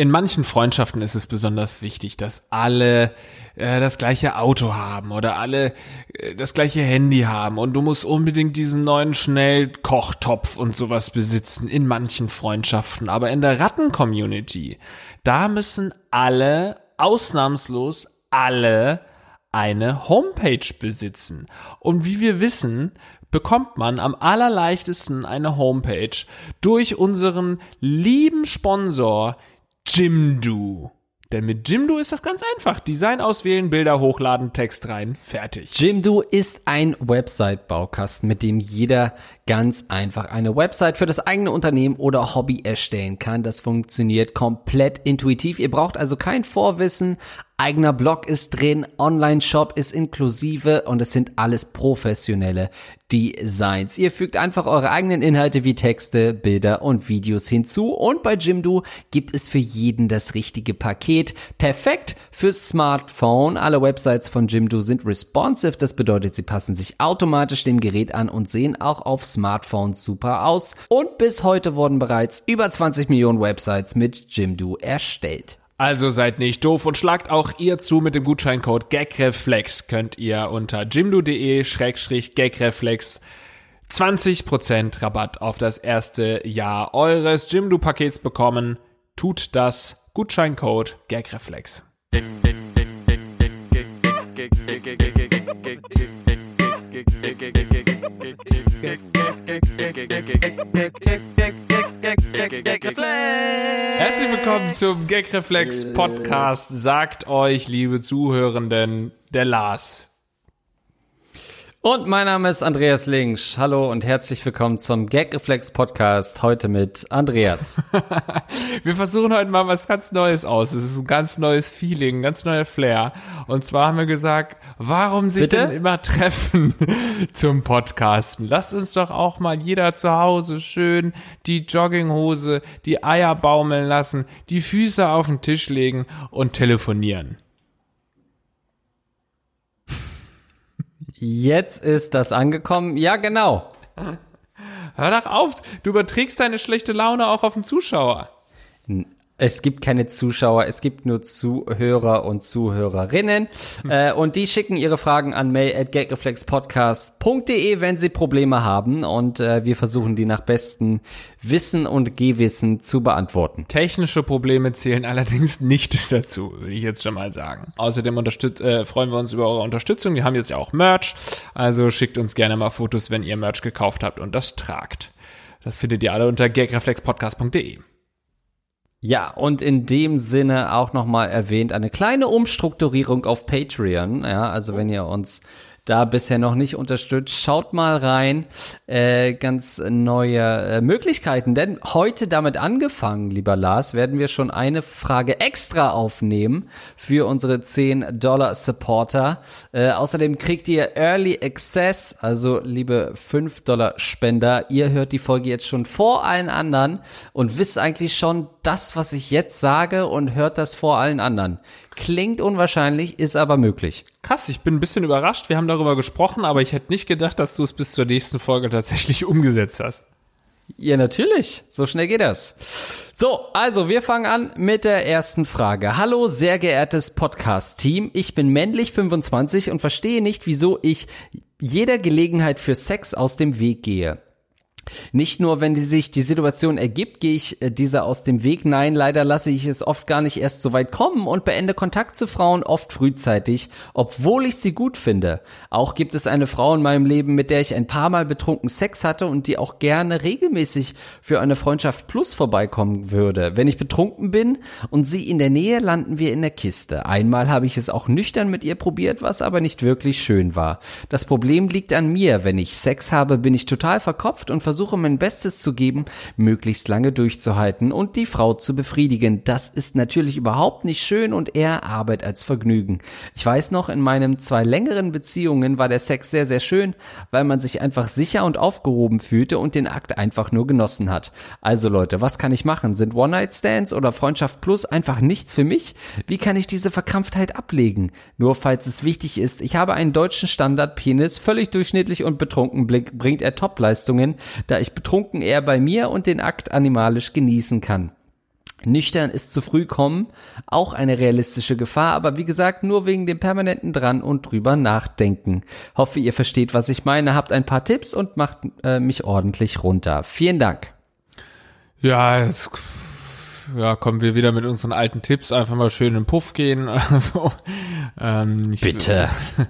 in manchen Freundschaften ist es besonders wichtig, dass alle äh, das gleiche Auto haben oder alle äh, das gleiche Handy haben und du musst unbedingt diesen neuen Schnellkochtopf und sowas besitzen in manchen Freundschaften. Aber in der Ratten-Community, da müssen alle, ausnahmslos alle, eine Homepage besitzen. Und wie wir wissen, bekommt man am allerleichtesten eine Homepage durch unseren lieben Sponsor Jimdo. Denn mit Jimdo ist das ganz einfach. Design auswählen, Bilder hochladen, Text rein, fertig. Jimdo ist ein Website-Baukasten, mit dem jeder ganz einfach eine Website für das eigene Unternehmen oder Hobby erstellen kann. Das funktioniert komplett intuitiv. Ihr braucht also kein Vorwissen. Eigener Blog ist drin, Online-Shop ist inklusive und es sind alles professionelle Designs. Ihr fügt einfach eure eigenen Inhalte wie Texte, Bilder und Videos hinzu und bei Jimdo gibt es für jeden das richtige Paket. Perfekt fürs Smartphone. Alle Websites von Jimdo sind responsive, das bedeutet, sie passen sich automatisch dem Gerät an und sehen auch auf Smartphones super aus. Und bis heute wurden bereits über 20 Millionen Websites mit Jimdo erstellt. Also seid nicht doof und schlagt auch ihr zu mit dem Gutscheincode GAGREFLEX könnt ihr unter jimdo.de-gagreflex 20% Rabatt auf das erste Jahr eures Jimdo-Pakets bekommen. Tut das. Gutscheincode GAGREFLEX. Herzlich willkommen zum Gagreflex Podcast. Sagt euch, liebe Zuhörenden, der Lars. Und mein Name ist Andreas Links. Hallo und herzlich willkommen zum Gagreflex Podcast. Heute mit Andreas. Wir versuchen heute mal was ganz Neues aus. Es ist ein ganz neues Feeling, ein ganz neuer Flair. Und zwar haben wir gesagt, warum sich Bitte? denn immer treffen zum Podcasten? Lasst uns doch auch mal jeder zu Hause schön die Jogginghose, die Eier baumeln lassen, die Füße auf den Tisch legen und telefonieren. Jetzt ist das angekommen. Ja, genau. Hör doch auf, du überträgst deine schlechte Laune auch auf den Zuschauer. Es gibt keine Zuschauer, es gibt nur Zuhörer und Zuhörerinnen. äh, und die schicken ihre Fragen an mail.gagreflexpodcast.de, wenn sie Probleme haben. Und äh, wir versuchen die nach bestem Wissen und Gehwissen zu beantworten. Technische Probleme zählen allerdings nicht dazu, würde ich jetzt schon mal sagen. Außerdem äh, freuen wir uns über eure Unterstützung. Wir haben jetzt ja auch Merch, also schickt uns gerne mal Fotos, wenn ihr Merch gekauft habt und das tragt. Das findet ihr alle unter gagreflexpodcast.de. Ja, und in dem Sinne auch nochmal erwähnt, eine kleine Umstrukturierung auf Patreon. Ja, also wenn ihr uns da bisher noch nicht unterstützt, schaut mal rein. Äh, ganz neue äh, Möglichkeiten. Denn heute damit angefangen, lieber Lars, werden wir schon eine Frage extra aufnehmen für unsere 10 Dollar Supporter. Äh, außerdem kriegt ihr Early Access, also liebe 5 Dollar Spender, ihr hört die Folge jetzt schon vor allen anderen und wisst eigentlich schon das, was ich jetzt sage und hört das vor allen anderen. Klingt unwahrscheinlich, ist aber möglich. Krass, ich bin ein bisschen überrascht. Wir haben darüber gesprochen, aber ich hätte nicht gedacht, dass du es bis zur nächsten Folge tatsächlich umgesetzt hast. Ja, natürlich. So schnell geht das. So, also wir fangen an mit der ersten Frage. Hallo, sehr geehrtes Podcast-Team. Ich bin männlich 25 und verstehe nicht, wieso ich jeder Gelegenheit für Sex aus dem Weg gehe. Nicht nur, wenn die sich die Situation ergibt, gehe ich äh, dieser aus dem Weg. Nein, leider lasse ich es oft gar nicht erst so weit kommen und beende Kontakt zu Frauen oft frühzeitig, obwohl ich sie gut finde. Auch gibt es eine Frau in meinem Leben, mit der ich ein paar Mal betrunken Sex hatte und die auch gerne regelmäßig für eine Freundschaft Plus vorbeikommen würde. Wenn ich betrunken bin und sie in der Nähe, landen wir in der Kiste. Einmal habe ich es auch nüchtern mit ihr probiert, was aber nicht wirklich schön war. Das Problem liegt an mir. Wenn ich Sex habe, bin ich total verkopft und mein Bestes zu geben, möglichst lange durchzuhalten und die Frau zu befriedigen. Das ist natürlich überhaupt nicht schön und eher Arbeit als Vergnügen. Ich weiß noch, in meinen zwei längeren Beziehungen war der Sex sehr, sehr schön, weil man sich einfach sicher und aufgehoben fühlte und den Akt einfach nur genossen hat. Also Leute, was kann ich machen? Sind One-Night-Stands oder Freundschaft Plus einfach nichts für mich? Wie kann ich diese Verkrampftheit ablegen? Nur falls es wichtig ist, ich habe einen deutschen Standard-Penis, völlig durchschnittlich und betrunken bringt er Topleistungen, da ich betrunken eher bei mir und den Akt animalisch genießen kann. Nüchtern ist zu früh kommen, auch eine realistische Gefahr, aber wie gesagt, nur wegen dem permanenten dran und drüber nachdenken. Hoffe, ihr versteht, was ich meine, habt ein paar Tipps und macht äh, mich ordentlich runter. Vielen Dank. Ja, jetzt ja, kommen wir wieder mit unseren alten Tipps, einfach mal schön in den Puff gehen oder so. Ähm, Bitte.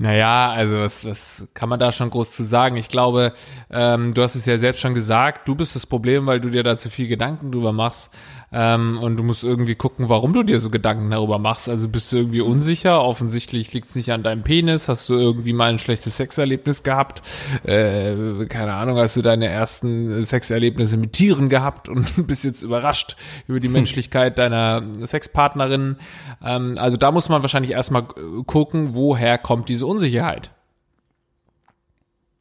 Naja, also was, was kann man da schon groß zu sagen? Ich glaube, ähm, du hast es ja selbst schon gesagt, du bist das Problem, weil du dir da zu viel Gedanken drüber machst. Ähm, und du musst irgendwie gucken, warum du dir so Gedanken darüber machst. Also bist du irgendwie unsicher? Offensichtlich liegt es nicht an deinem Penis. Hast du irgendwie mal ein schlechtes Sexerlebnis gehabt? Äh, keine Ahnung, hast du deine ersten Sexerlebnisse mit Tieren gehabt und bist jetzt überrascht über die Menschlichkeit deiner Sexpartnerin? Ähm, also da muss man wahrscheinlich erstmal gucken, woher kommt diese Unsicherheit.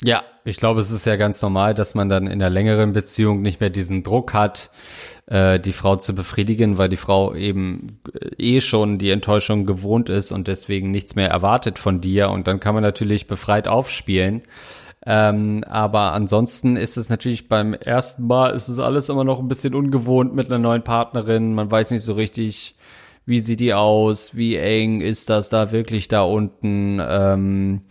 Ja, ich glaube, es ist ja ganz normal, dass man dann in der längeren Beziehung nicht mehr diesen Druck hat, äh, die Frau zu befriedigen, weil die Frau eben äh, eh schon die Enttäuschung gewohnt ist und deswegen nichts mehr erwartet von dir. Und dann kann man natürlich befreit aufspielen. Ähm, aber ansonsten ist es natürlich beim ersten Mal ist es alles immer noch ein bisschen ungewohnt mit einer neuen Partnerin. Man weiß nicht so richtig, wie sieht die aus, wie eng ist das da wirklich da unten. Ähm,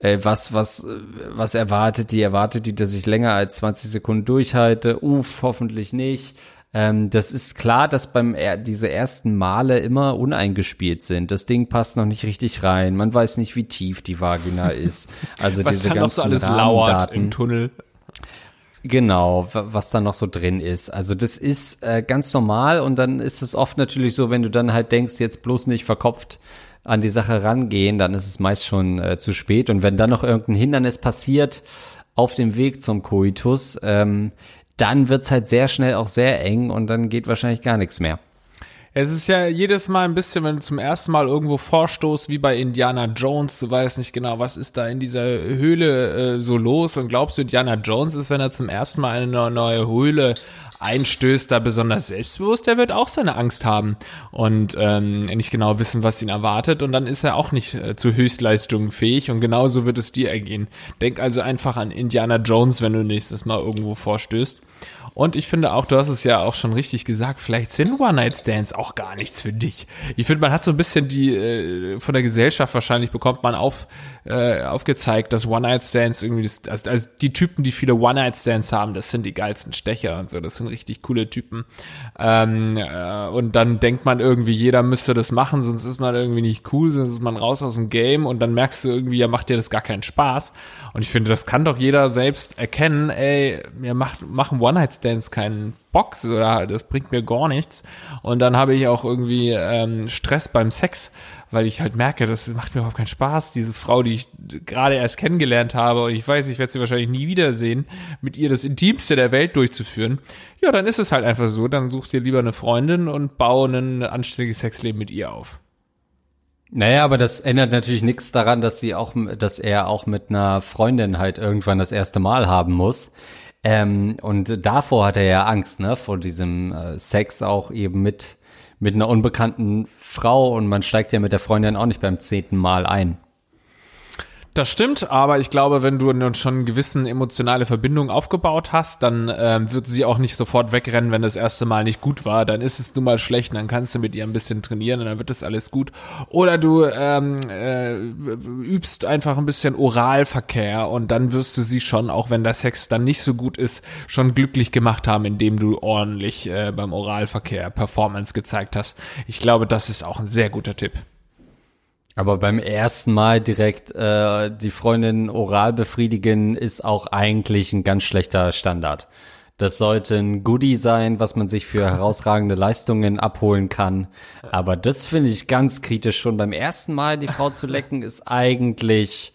äh, was, was, was erwartet die? Erwartet die, dass ich länger als 20 Sekunden durchhalte? Uff, hoffentlich nicht. Ähm, das ist klar, dass beim er diese ersten Male immer uneingespielt sind. Das Ding passt noch nicht richtig rein. Man weiß nicht, wie tief die Vagina ist. Also was diese ganzen noch so alles lauert im Tunnel. Genau, was da noch so drin ist. Also das ist äh, ganz normal und dann ist es oft natürlich so, wenn du dann halt denkst, jetzt bloß nicht verkopft an die Sache rangehen, dann ist es meist schon äh, zu spät. Und wenn dann noch irgendein Hindernis passiert auf dem Weg zum Koitus, ähm, dann wird's halt sehr schnell auch sehr eng und dann geht wahrscheinlich gar nichts mehr. Es ist ja jedes Mal ein bisschen, wenn du zum ersten Mal irgendwo vorstoßt, wie bei Indiana Jones, du weißt nicht genau, was ist da in dieser Höhle äh, so los und glaubst du, Indiana Jones ist, wenn er zum ersten Mal eine neue Höhle einstößt, da besonders selbstbewusst, der wird auch seine Angst haben und ähm, nicht genau wissen, was ihn erwartet und dann ist er auch nicht äh, zu Höchstleistungen fähig und genauso wird es dir ergehen. Denk also einfach an Indiana Jones, wenn du nächstes Mal irgendwo vorstößt. Und ich finde auch, du hast es ja auch schon richtig gesagt, vielleicht sind One-Night-Stands auch gar nichts für dich. Ich finde, man hat so ein bisschen die, äh, von der Gesellschaft wahrscheinlich bekommt man auf, äh, aufgezeigt, dass One-Night-Stands irgendwie, das, also, also die Typen, die viele One-Night-Stands haben, das sind die geilsten Stecher und so, das sind richtig coole Typen. Ähm, äh, und dann denkt man irgendwie, jeder müsste das machen, sonst ist man irgendwie nicht cool, sonst ist man raus aus dem Game und dann merkst du irgendwie, ja, macht dir das gar keinen Spaß. Und ich finde, das kann doch jeder selbst erkennen, ey, mir macht, machen One-Night-Stands keinen Bock oder das bringt mir gar nichts. Und dann habe ich auch irgendwie ähm, Stress beim Sex weil ich halt merke, das macht mir überhaupt keinen Spaß, diese Frau, die ich gerade erst kennengelernt habe und ich weiß, ich werde sie wahrscheinlich nie wiedersehen, mit ihr das Intimste der Welt durchzuführen. Ja, dann ist es halt einfach so, dann such dir lieber eine Freundin und baue ein anständiges Sexleben mit ihr auf. Naja, aber das ändert natürlich nichts daran, dass sie auch, dass er auch mit einer Freundin halt irgendwann das erste Mal haben muss. Ähm, und davor hat er ja Angst, ne, vor diesem äh, Sex auch eben mit mit einer unbekannten Frau und man steigt ja mit der Freundin auch nicht beim zehnten Mal ein. Das stimmt, aber ich glaube, wenn du nun schon gewissen emotionale Verbindung aufgebaut hast, dann ähm, wird sie auch nicht sofort wegrennen, wenn das erste Mal nicht gut war. Dann ist es nun mal schlecht, und dann kannst du mit ihr ein bisschen trainieren und dann wird das alles gut. Oder du ähm, äh, übst einfach ein bisschen Oralverkehr und dann wirst du sie schon, auch wenn der Sex dann nicht so gut ist, schon glücklich gemacht haben, indem du ordentlich äh, beim Oralverkehr Performance gezeigt hast. Ich glaube, das ist auch ein sehr guter Tipp. Aber beim ersten Mal direkt äh, die Freundin oral befriedigen ist auch eigentlich ein ganz schlechter Standard. Das sollte ein Goodie sein, was man sich für herausragende Leistungen abholen kann. Aber das finde ich ganz kritisch. Schon beim ersten Mal die Frau zu lecken ist eigentlich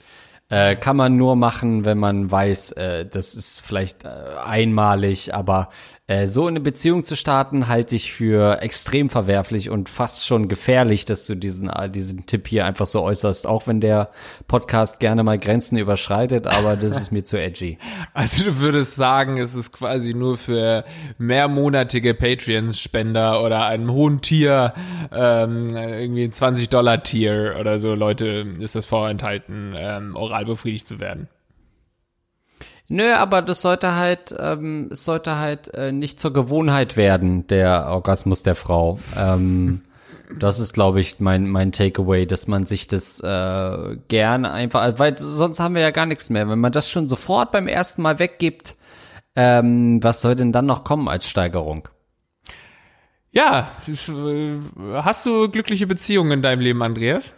äh, kann man nur machen, wenn man weiß, äh, das ist vielleicht äh, einmalig, aber äh, so eine Beziehung zu starten, halte ich für extrem verwerflich und fast schon gefährlich, dass du diesen, äh, diesen Tipp hier einfach so äußerst, auch wenn der Podcast gerne mal Grenzen überschreitet, aber das ist mir zu edgy. Also du würdest sagen, es ist quasi nur für mehrmonatige Patreon-Spender oder einem hohen Tier, ähm, irgendwie ein 20-Dollar-Tier oder so, Leute, ist das vorenthalten, ähm, oral befriedigt zu werden. Nö, aber das sollte halt, ähm, es sollte halt äh, nicht zur Gewohnheit werden, der Orgasmus der Frau. Ähm, das ist, glaube ich, mein, mein Takeaway, dass man sich das äh, gerne einfach, also, weil sonst haben wir ja gar nichts mehr. Wenn man das schon sofort beim ersten Mal weggibt, ähm, was soll denn dann noch kommen als Steigerung? Ja, hast du glückliche Beziehungen in deinem Leben, Andreas?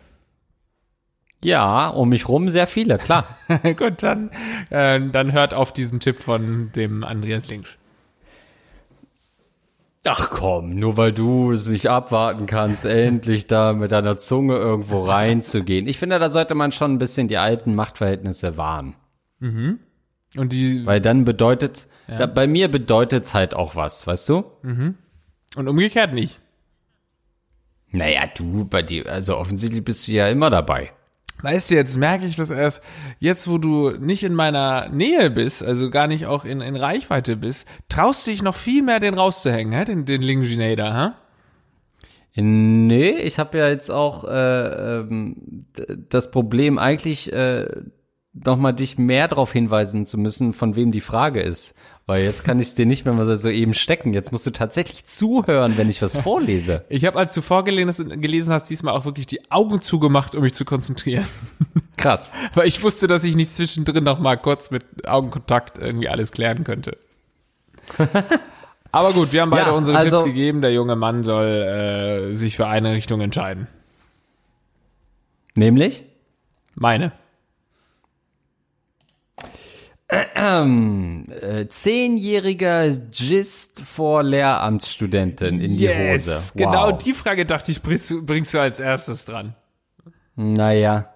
Ja, um mich rum sehr viele, klar. Gut, dann, äh, dann hört auf diesen Tipp von dem Andreas Links. Ach komm, nur weil du es nicht abwarten kannst, endlich da mit deiner Zunge irgendwo reinzugehen. Ich finde, da sollte man schon ein bisschen die alten Machtverhältnisse wahren. Mhm. Und die. Weil dann bedeutet, ja. da, bei mir bedeutet es halt auch was, weißt du? Mhm. Und umgekehrt nicht. Naja, du, bei dir, also offensichtlich bist du ja immer dabei. Weißt du, jetzt merke ich das erst, jetzt wo du nicht in meiner Nähe bist, also gar nicht auch in, in Reichweite bist, traust du dich noch viel mehr, den rauszuhängen, hä? den, den Linginator, hä? Nee, ich habe ja jetzt auch äh, ähm, das Problem eigentlich äh, nochmal dich mehr darauf hinweisen zu müssen, von wem die Frage ist. Weil jetzt kann ich es dir nicht mehr mal so eben stecken. Jetzt musst du tatsächlich zuhören, wenn ich was vorlese. Ich habe, als du vorgelesen gelesen hast, diesmal auch wirklich die Augen zugemacht, um mich zu konzentrieren. Krass. Weil ich wusste, dass ich nicht zwischendrin noch mal kurz mit Augenkontakt irgendwie alles klären könnte. Aber gut, wir haben beide ja, unsere also, Tipps gegeben. Der junge Mann soll äh, sich für eine Richtung entscheiden. Nämlich? Meine. Ähm, äh, zehnjähriger Gist vor Lehramtsstudentin in yes, die Hose. Wow. Genau die Frage dachte ich, bringst du, bringst du als erstes dran. Naja.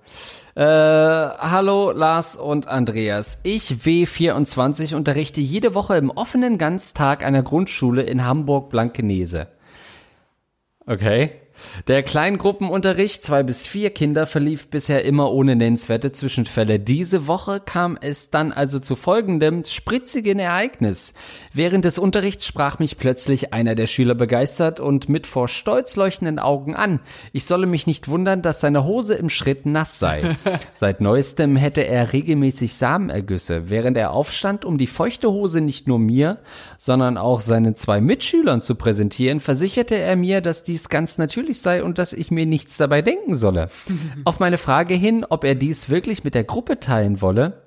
Äh, hallo Lars und Andreas. Ich W24 unterrichte jede Woche im offenen Ganztag einer Grundschule in Hamburg-Blankenese. Okay. Der Kleingruppenunterricht, zwei bis vier Kinder, verlief bisher immer ohne nennenswerte Zwischenfälle. Diese Woche kam es dann also zu folgendem spritzigen Ereignis. Während des Unterrichts sprach mich plötzlich einer der Schüler begeistert und mit vor Stolz leuchtenden Augen an. Ich solle mich nicht wundern, dass seine Hose im Schritt nass sei. Seit neuestem hätte er regelmäßig Samenergüsse. Während er aufstand, um die feuchte Hose nicht nur mir, sondern auch seinen zwei Mitschülern zu präsentieren, versicherte er mir, dass dies ganz natürlich möglich sei und dass ich mir nichts dabei denken solle. Auf meine Frage hin, ob er dies wirklich mit der Gruppe teilen wolle,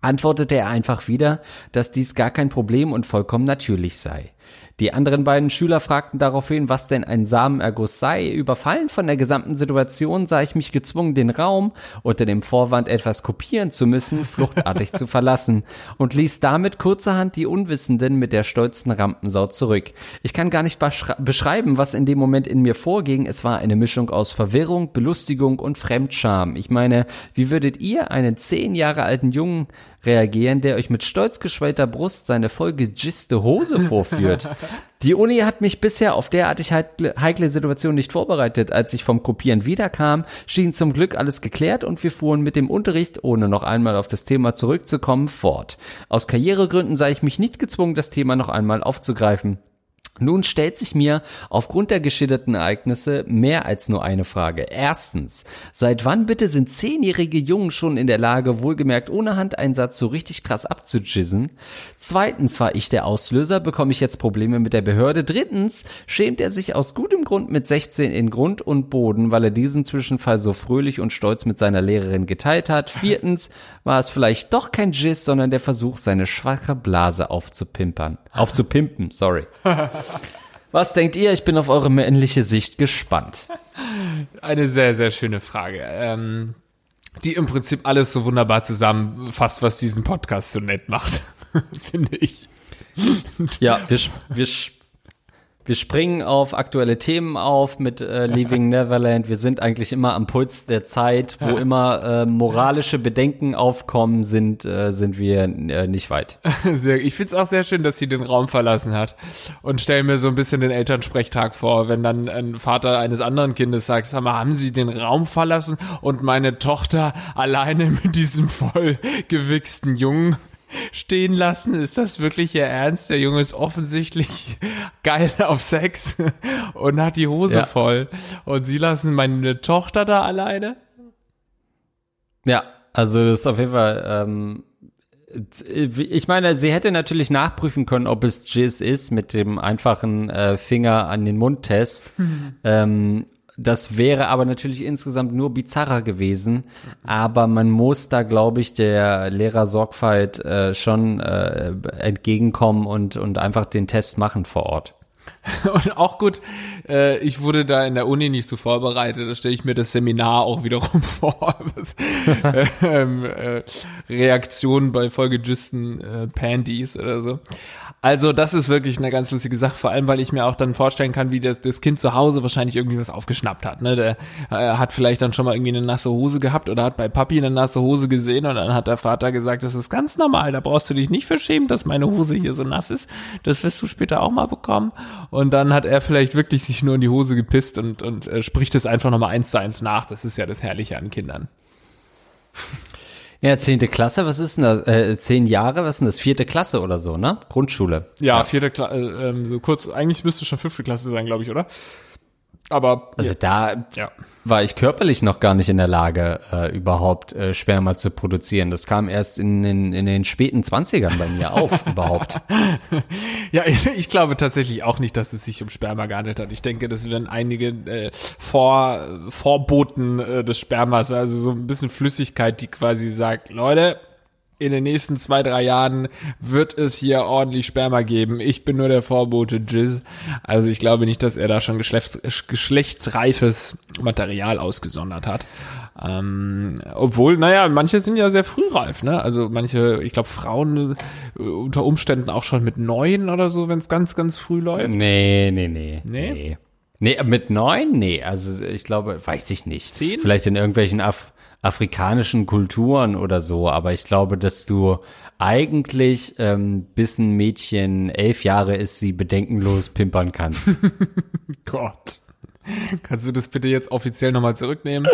antwortete er einfach wieder, dass dies gar kein Problem und vollkommen natürlich sei. Die anderen beiden Schüler fragten daraufhin, was denn ein Samenerguss sei. Überfallen von der gesamten Situation sah ich mich gezwungen, den Raum unter dem Vorwand etwas kopieren zu müssen, fluchtartig zu verlassen und ließ damit kurzerhand die Unwissenden mit der stolzen Rampensau zurück. Ich kann gar nicht beschreiben, was in dem Moment in mir vorging. Es war eine Mischung aus Verwirrung, Belustigung und Fremdscham. Ich meine, wie würdet ihr einen zehn Jahre alten Jungen reagieren, der euch mit stolz geschwellter Brust seine vollgegiste Hose vorführt. Die Uni hat mich bisher auf derartig heikle Situation nicht vorbereitet. Als ich vom Kopieren wiederkam, schien zum Glück alles geklärt und wir fuhren mit dem Unterricht, ohne noch einmal auf das Thema zurückzukommen, fort. Aus Karrieregründen sei ich mich nicht gezwungen, das Thema noch einmal aufzugreifen. Nun stellt sich mir aufgrund der geschilderten Ereignisse mehr als nur eine Frage. Erstens, seit wann bitte sind zehnjährige Jungen schon in der Lage, wohlgemerkt ohne Handeinsatz so richtig krass abzujizzen? Zweitens, war ich der Auslöser, bekomme ich jetzt Probleme mit der Behörde? Drittens, schämt er sich aus gutem Grund mit 16 in Grund und Boden, weil er diesen Zwischenfall so fröhlich und stolz mit seiner Lehrerin geteilt hat? Viertens, war es vielleicht doch kein Jizz, sondern der Versuch, seine schwache Blase aufzupimpern. Aufzupimpen, sorry. Was denkt ihr? Ich bin auf eure männliche Sicht gespannt. Eine sehr, sehr schöne Frage. Ähm, die im Prinzip alles so wunderbar zusammenfasst, was diesen Podcast so nett macht, finde ich. Ja, wir, wir wir springen auf aktuelle Themen auf mit äh, Leaving Neverland. Wir sind eigentlich immer am Puls der Zeit, wo immer äh, moralische Bedenken aufkommen, sind, äh, sind wir äh, nicht weit. Ich find's auch sehr schön, dass sie den Raum verlassen hat. Und stell mir so ein bisschen den Elternsprechtag vor, wenn dann ein Vater eines anderen Kindes sagt, sag mal, haben sie den Raum verlassen und meine Tochter alleine mit diesem voll gewichsten Jungen stehen lassen? Ist das wirklich ihr Ernst? Der Junge ist offensichtlich geil auf Sex und hat die Hose ja. voll. Und sie lassen meine Tochter da alleine? Ja, also das ist auf jeden Fall, ähm, Ich meine, sie hätte natürlich nachprüfen können, ob es Jizz ist mit dem einfachen äh, Finger an den Mund-Test. Mhm. Ähm, das wäre aber natürlich insgesamt nur bizarrer gewesen. Aber man muss da, glaube ich, der Lehrersorgfalt äh, schon äh, entgegenkommen und, und einfach den Test machen vor Ort. Und auch gut, äh, ich wurde da in der Uni nicht so vorbereitet, da stelle ich mir das Seminar auch wiederum vor. Was, äh, ähm, äh, Reaktionen bei Folgegisten äh, Pandies oder so. Also das ist wirklich eine ganz lustige Sache, vor allem weil ich mir auch dann vorstellen kann, wie das, das Kind zu Hause wahrscheinlich irgendwie was aufgeschnappt hat. Ne? Der äh, hat vielleicht dann schon mal irgendwie eine nasse Hose gehabt oder hat bei Papi eine nasse Hose gesehen und dann hat der Vater gesagt, das ist ganz normal, da brauchst du dich nicht verschämen, dass meine Hose hier so nass ist. Das wirst du später auch mal bekommen. Und dann hat er vielleicht wirklich sich nur in die Hose gepisst und, und äh, spricht es einfach nochmal eins zu eins nach. Das ist ja das Herrliche an Kindern. Ja, zehnte Klasse, was ist denn das? Äh, zehn Jahre, was ist denn das? Vierte Klasse oder so, ne? Grundschule. Ja, ja. vierte Klasse, äh, ähm, so kurz, eigentlich müsste schon fünfte Klasse sein, glaube ich, oder? Aber also ja. da ja. war ich körperlich noch gar nicht in der Lage, äh, überhaupt äh, Sperma zu produzieren. Das kam erst in den, in den späten Zwanzigern bei mir auf, überhaupt. Ja, ich, ich, glaube tatsächlich auch nicht, dass es sich um Sperma gehandelt hat. Ich denke, das werden einige äh, Vor, Vorboten äh, des Spermas, also so ein bisschen Flüssigkeit, die quasi sagt, Leute, in den nächsten zwei, drei Jahren wird es hier ordentlich Sperma geben. Ich bin nur der Vorbote Jizz. Also ich glaube nicht, dass er da schon geschlechts, geschlechtsreifes Material ausgesondert hat. Ähm, obwohl, naja, manche sind ja sehr frühreif, ne? Also manche, ich glaube, Frauen äh, unter Umständen auch schon mit neun oder so, wenn es ganz, ganz früh läuft. Nee, nee, nee. Nee? Nee, nee mit neun? Nee, also ich glaube, weiß ich nicht. Zehn? Vielleicht in irgendwelchen Af afrikanischen Kulturen oder so, aber ich glaube, dass du eigentlich ähm, bis ein Mädchen elf Jahre ist, sie bedenkenlos pimpern kannst. Gott. Kannst du das bitte jetzt offiziell nochmal zurücknehmen?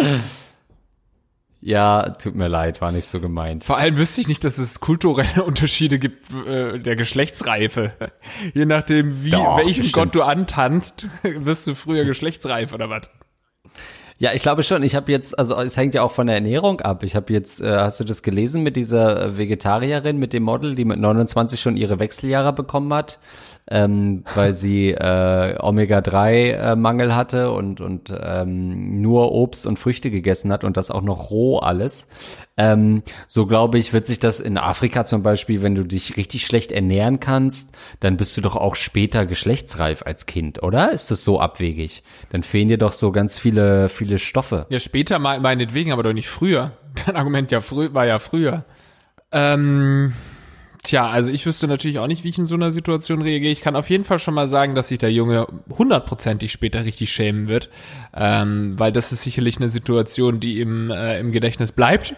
Ja, tut mir leid, war nicht so gemeint. Vor allem wüsste ich nicht, dass es kulturelle Unterschiede gibt äh, der Geschlechtsreife. Je nachdem, wie Doch, welchem bestimmt. Gott du antanzt, wirst du früher geschlechtsreif oder was? Ja, ich glaube schon. Ich habe jetzt, also es hängt ja auch von der Ernährung ab. Ich habe jetzt, äh, hast du das gelesen mit dieser Vegetarierin, mit dem Model, die mit 29 schon ihre Wechseljahre bekommen hat? Ähm, weil sie äh, Omega-3-Mangel äh, hatte und, und ähm, nur Obst und Früchte gegessen hat und das auch noch roh alles. Ähm, so glaube ich, wird sich das in Afrika zum Beispiel, wenn du dich richtig schlecht ernähren kannst, dann bist du doch auch später geschlechtsreif als Kind, oder? Ist das so abwegig? Dann fehlen dir doch so ganz viele, viele Stoffe. Ja, später meinetwegen, aber doch nicht früher. Dein Argument ja früh, war ja früher. Ähm Tja, also ich wüsste natürlich auch nicht, wie ich in so einer Situation reagiere. Ich kann auf jeden Fall schon mal sagen, dass sich der Junge hundertprozentig später richtig schämen wird, ähm, weil das ist sicherlich eine Situation, die ihm äh, im Gedächtnis bleibt.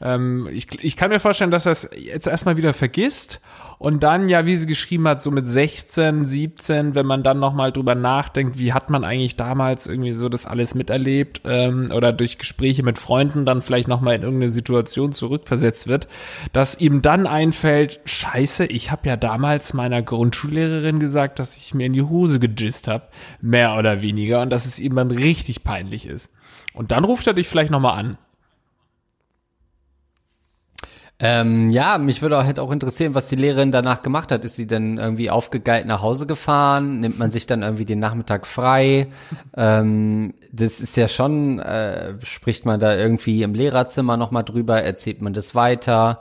Ähm, ich, ich kann mir vorstellen, dass er es jetzt erstmal wieder vergisst und dann, ja, wie sie geschrieben hat, so mit 16, 17, wenn man dann nochmal drüber nachdenkt, wie hat man eigentlich damals irgendwie so das alles miterlebt ähm, oder durch Gespräche mit Freunden dann vielleicht nochmal in irgendeine Situation zurückversetzt wird, dass ihm dann einfällt, scheiße, ich habe ja damals meiner Grundschullehrerin gesagt, dass ich mir in die Hose gejist habe, mehr oder weniger, und dass es ihm dann richtig peinlich ist. Und dann ruft er dich vielleicht nochmal an. Ähm, ja, mich würde auch, hätte auch interessieren, was die Lehrerin danach gemacht hat. Ist sie denn irgendwie aufgegeilt nach Hause gefahren? Nimmt man sich dann irgendwie den Nachmittag frei? ähm, das ist ja schon, äh, spricht man da irgendwie im Lehrerzimmer nochmal drüber? Erzählt man das weiter?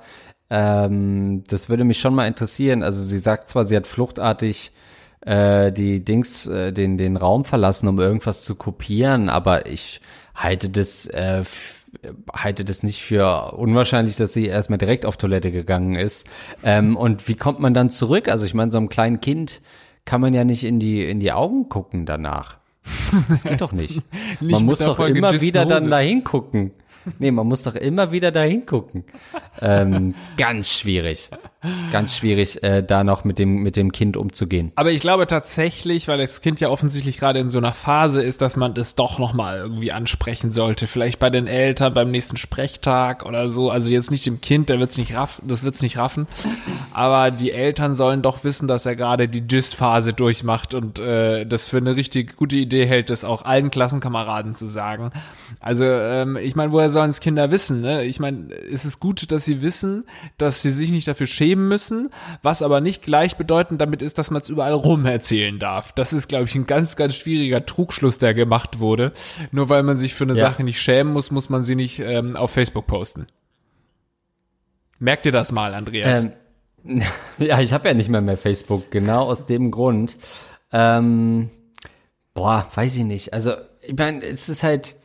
Ähm, das würde mich schon mal interessieren. Also sie sagt zwar, sie hat fluchtartig äh, die Dings, äh, den, den Raum verlassen, um irgendwas zu kopieren, aber ich halte das äh, halte das nicht für unwahrscheinlich, dass sie erstmal direkt auf Toilette gegangen ist. Ähm, und wie kommt man dann zurück? Also ich meine, so einem kleinen Kind kann man ja nicht in die, in die Augen gucken danach. Das geht doch nicht. nicht man muss doch immer wieder dann da hingucken. Nee, man muss doch immer wieder da hingucken. Ähm, ganz schwierig. Ganz schwierig, äh, da noch mit dem, mit dem Kind umzugehen. Aber ich glaube tatsächlich, weil das Kind ja offensichtlich gerade in so einer Phase ist, dass man das doch nochmal irgendwie ansprechen sollte. Vielleicht bei den Eltern beim nächsten Sprechtag oder so. Also jetzt nicht dem Kind, der wird's nicht raffen, das wird's nicht raffen. Aber die Eltern sollen doch wissen, dass er gerade die Gist-Phase durchmacht und äh, das für eine richtig gute Idee hält, das auch allen Klassenkameraden zu sagen. Also ähm, ich meine, woher sollen es Kinder wissen? Ne? Ich meine, es ist gut, dass sie wissen, dass sie sich nicht dafür schämen müssen, was aber nicht gleichbedeutend damit ist, dass man es überall rum erzählen darf. Das ist, glaube ich, ein ganz, ganz schwieriger Trugschluss, der gemacht wurde. Nur weil man sich für eine Ja. Sache nicht schämen muss, muss man sie nicht ähm, auf Facebook posten. Merkt ihr das mal, Andreas? Ähm, ja, ich habe ja nicht mehr mehr Facebook, genau aus dem Grund. Ähm, boah, weiß ich nicht. Also, ich meine, es ist halt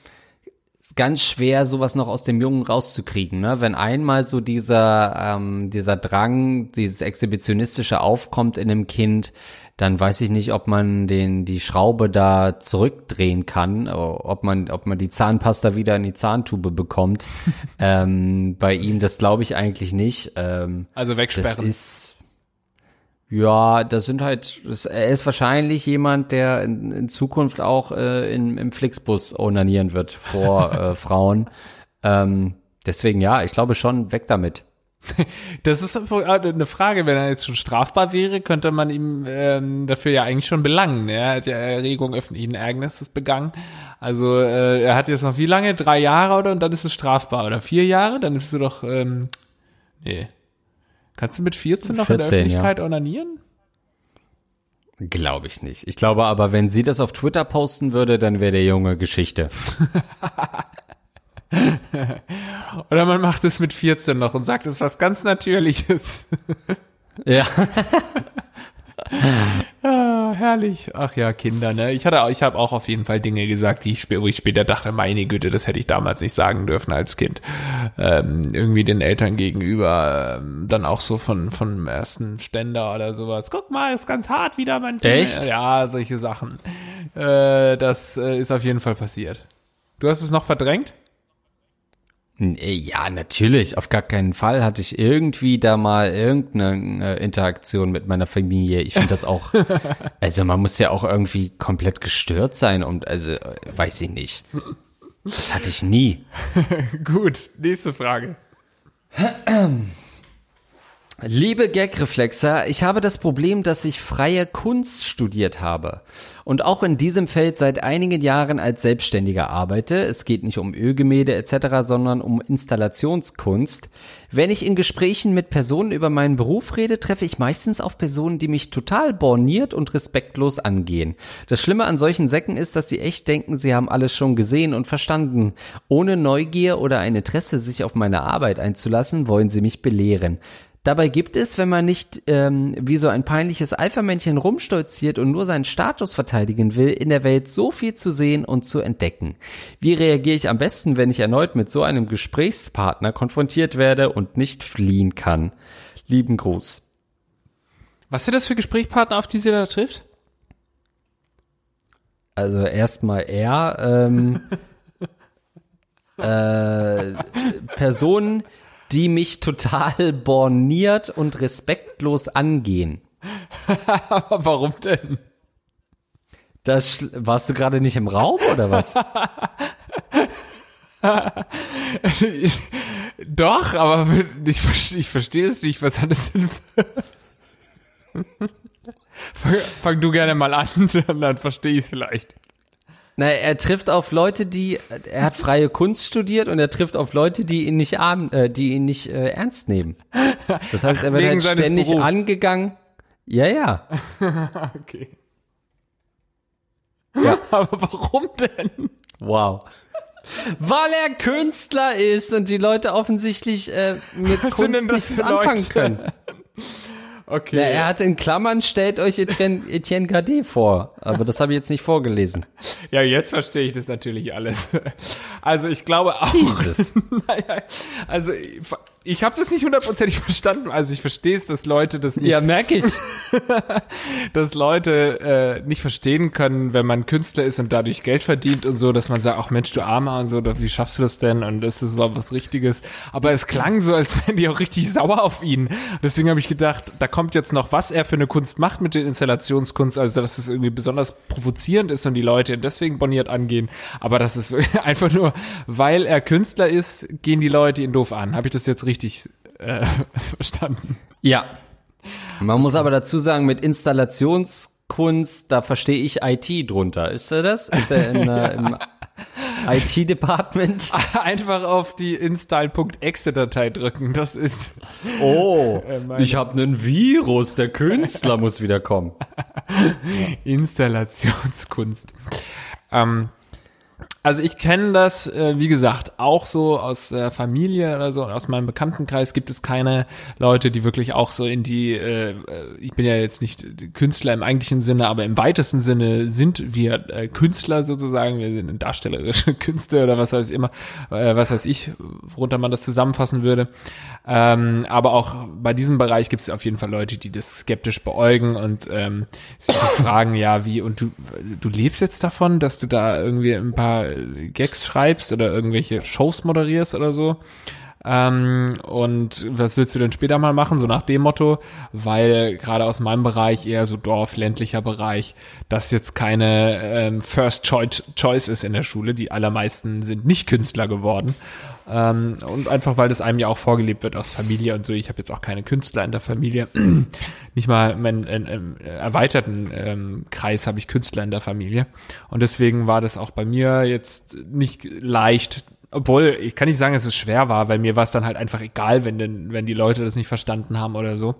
ganz schwer, sowas noch aus dem Jungen rauszukriegen, ne? Wenn einmal so dieser, ähm, dieser Drang, dieses Exhibitionistische aufkommt in einem Kind, dann weiß ich nicht, ob man den, die Schraube da zurückdrehen kann, ob man, ob man die Zahnpasta wieder in die Zahntube bekommt. ähm, bei ihm, das glaube ich eigentlich nicht. Ähm, also das wegsperren. ist ja, das sind halt, das, er ist wahrscheinlich jemand, der in, in Zukunft auch äh, in, im Flixbus onanieren wird vor äh, Frauen. Ähm, deswegen ja, ich glaube schon, weg damit. Das ist eine Frage, wenn er jetzt schon strafbar wäre, könnte man ihm ähm, dafür ja eigentlich schon belangen. ne? Er hat ja Erregung öffentlichen Ärgernisses begangen. Also äh, er hat jetzt noch wie lange? Drei Jahre oder und dann ist es strafbar. Oder vier Jahre? Dann bist du doch, ähm, nee. Kannst du mit 14 noch in der 14, Öffentlichkeit onanieren? Glaube ich nicht. Ich glaube aber, wenn sie das auf Twitter posten würde, dann wäre der Junge Geschichte. Oder man macht es mit 14 noch und sagt, es was ganz Natürliches. Ja. Ah, herrlich. Ach ja, Kinder, ne? Ich hatte, ich habe auch auf jeden Fall Dinge gesagt, die ich, sp- wo ich später dachte, meine Güte, das hätte ich damals nicht sagen dürfen als Kind. Ähm, irgendwie den Eltern gegenüber, ähm, dann auch so von von ersten Ständer oder sowas. Guck mal, ist ganz hart wieder mein. Echt? Ja, solche Sachen. Äh, das äh, ist auf jeden Fall passiert. Du hast es noch verdrängt? Nee, Ja, natürlich. Auf gar keinen Fall hatte ich irgendwie da mal irgendeine äh, Interaktion mit meiner Familie. Ich finde das auch, also man muss ja auch irgendwie komplett gestört sein und also, äh, weiß ich nicht. Das hatte ich nie. Gut, nächste Frage. Liebe Gagreflexer, ich habe das Problem, dass ich freie Kunst studiert habe und auch in diesem Feld seit einigen Jahren als Selbstständiger arbeite. Es geht nicht um Ölgemälde etc., sondern um Installationskunst. Wenn ich in Gesprächen mit Personen über meinen Beruf rede, treffe ich meistens auf Personen, die mich total borniert und respektlos angehen. Das Schlimme an solchen Säcken ist, dass sie echt denken, sie haben alles schon gesehen und verstanden. Ohne Neugier oder ein Interesse, sich auf meine Arbeit einzulassen, wollen sie mich belehren. Dabei gibt es, wenn man nicht ähm, wie so ein peinliches Alpha-Männchen rumstolziert und nur seinen Status verteidigen will, in der Welt so viel zu sehen und zu entdecken. Wie reagiere ich am besten, wenn ich erneut mit so einem Gesprächspartner konfrontiert werde und nicht fliehen kann? Lieben Gruß. Was sind das für Gesprächspartner, auf die sie da trifft? Also erstmal er, ähm, äh, Personen, die mich total borniert und respektlos angehen. Aber warum denn? Das warst du gerade nicht im Raum oder was? Doch, aber ich, ich verstehe es nicht. Was hat es denn fang, fang du gerne mal an, dann, dann verstehe ich es vielleicht. Na, er trifft auf Leute, die er hat freie Kunst studiert und er trifft auf Leute, die ihn nicht arm, äh, die ihn nicht äh, ernst nehmen. Das heißt, er wird wegen halt ständig Berufs. angegangen. Ja, ja. Okay. Ja. Aber warum denn? Wow. Weil er Künstler ist und die Leute offensichtlich äh, mit Was Kunst nichts anfangen Leute? können. Okay. Ja, er hat in Klammern, stellt euch Etienne, Etienne Gade vor. Aber das habe ich jetzt nicht vorgelesen. Ja, jetzt verstehe ich das natürlich alles. Also ich glaube auch. Jesus. Naja, also ich, habe das nicht hundertprozentig verstanden. Also ich verstehe es, dass Leute das nicht Ja, merke ich. dass Leute äh, nicht verstehen können, wenn man Künstler ist und dadurch Geld verdient und so, dass man sagt, ach Mensch, du Armer und so, wie schaffst du das denn? Und ist das überhaupt was Richtiges? Aber es klang so, als wären die auch richtig sauer auf ihn. Deswegen habe ich gedacht, da kommt jetzt noch, was er für eine Kunst macht mit der Installationskunst, also dass es irgendwie besonders provozierend ist und die Leute ihn deswegen boniert angehen. Aber das ist einfach nur, weil er Künstler ist, gehen die Leute ihn doof an. Habe ich das jetzt richtig äh, verstanden? Ja. Man muss aber dazu sagen, mit Installationskunst, da verstehe ich IT drunter. Ist er das? Ist er in, äh, im IT-Department. Einfach auf die install.exe-Datei drücken. Das ist. Oh, ich habe einen Virus. Der Künstler muss wieder kommen. Installationskunst. Ähm, also ich kenne das, äh, wie gesagt, auch so aus der Familie oder so, aus meinem Bekanntenkreis gibt es keine Leute, die wirklich auch so in die, äh, ich bin ja jetzt nicht Künstler im eigentlichen Sinne, aber im weitesten Sinne sind wir äh, Künstler sozusagen, wir sind darstellerische Künstler oder was weiß ich immer, äh, was weiß ich, worunter man das zusammenfassen würde. Ähm, aber auch bei diesem Bereich gibt es auf jeden Fall Leute, die das skeptisch beäugen und ähm, sich fragen, ja, wie, und du, du lebst jetzt davon, dass du da irgendwie ein paar Gags schreibst oder irgendwelche Shows moderierst oder so. Ähm, und was willst du denn später mal machen? So nach dem Motto, weil gerade aus meinem Bereich, eher so Dorf, ländlicher Bereich, das jetzt keine ähm, First Choice, Choice ist in der Schule. Die allermeisten sind nicht Künstler geworden. Ähm, und einfach, weil das einem ja auch vorgelebt wird aus Familie und so. Ich habe jetzt auch keine Künstler in der Familie. Nicht mal in, in, in erweiterten ähm, Kreis habe ich Künstler in der Familie. Und deswegen war das auch bei mir jetzt nicht leicht, obwohl, ich kann nicht sagen, dass es schwer war, weil mir war es dann halt einfach egal, wenn, denn, wenn die Leute das nicht verstanden haben oder so.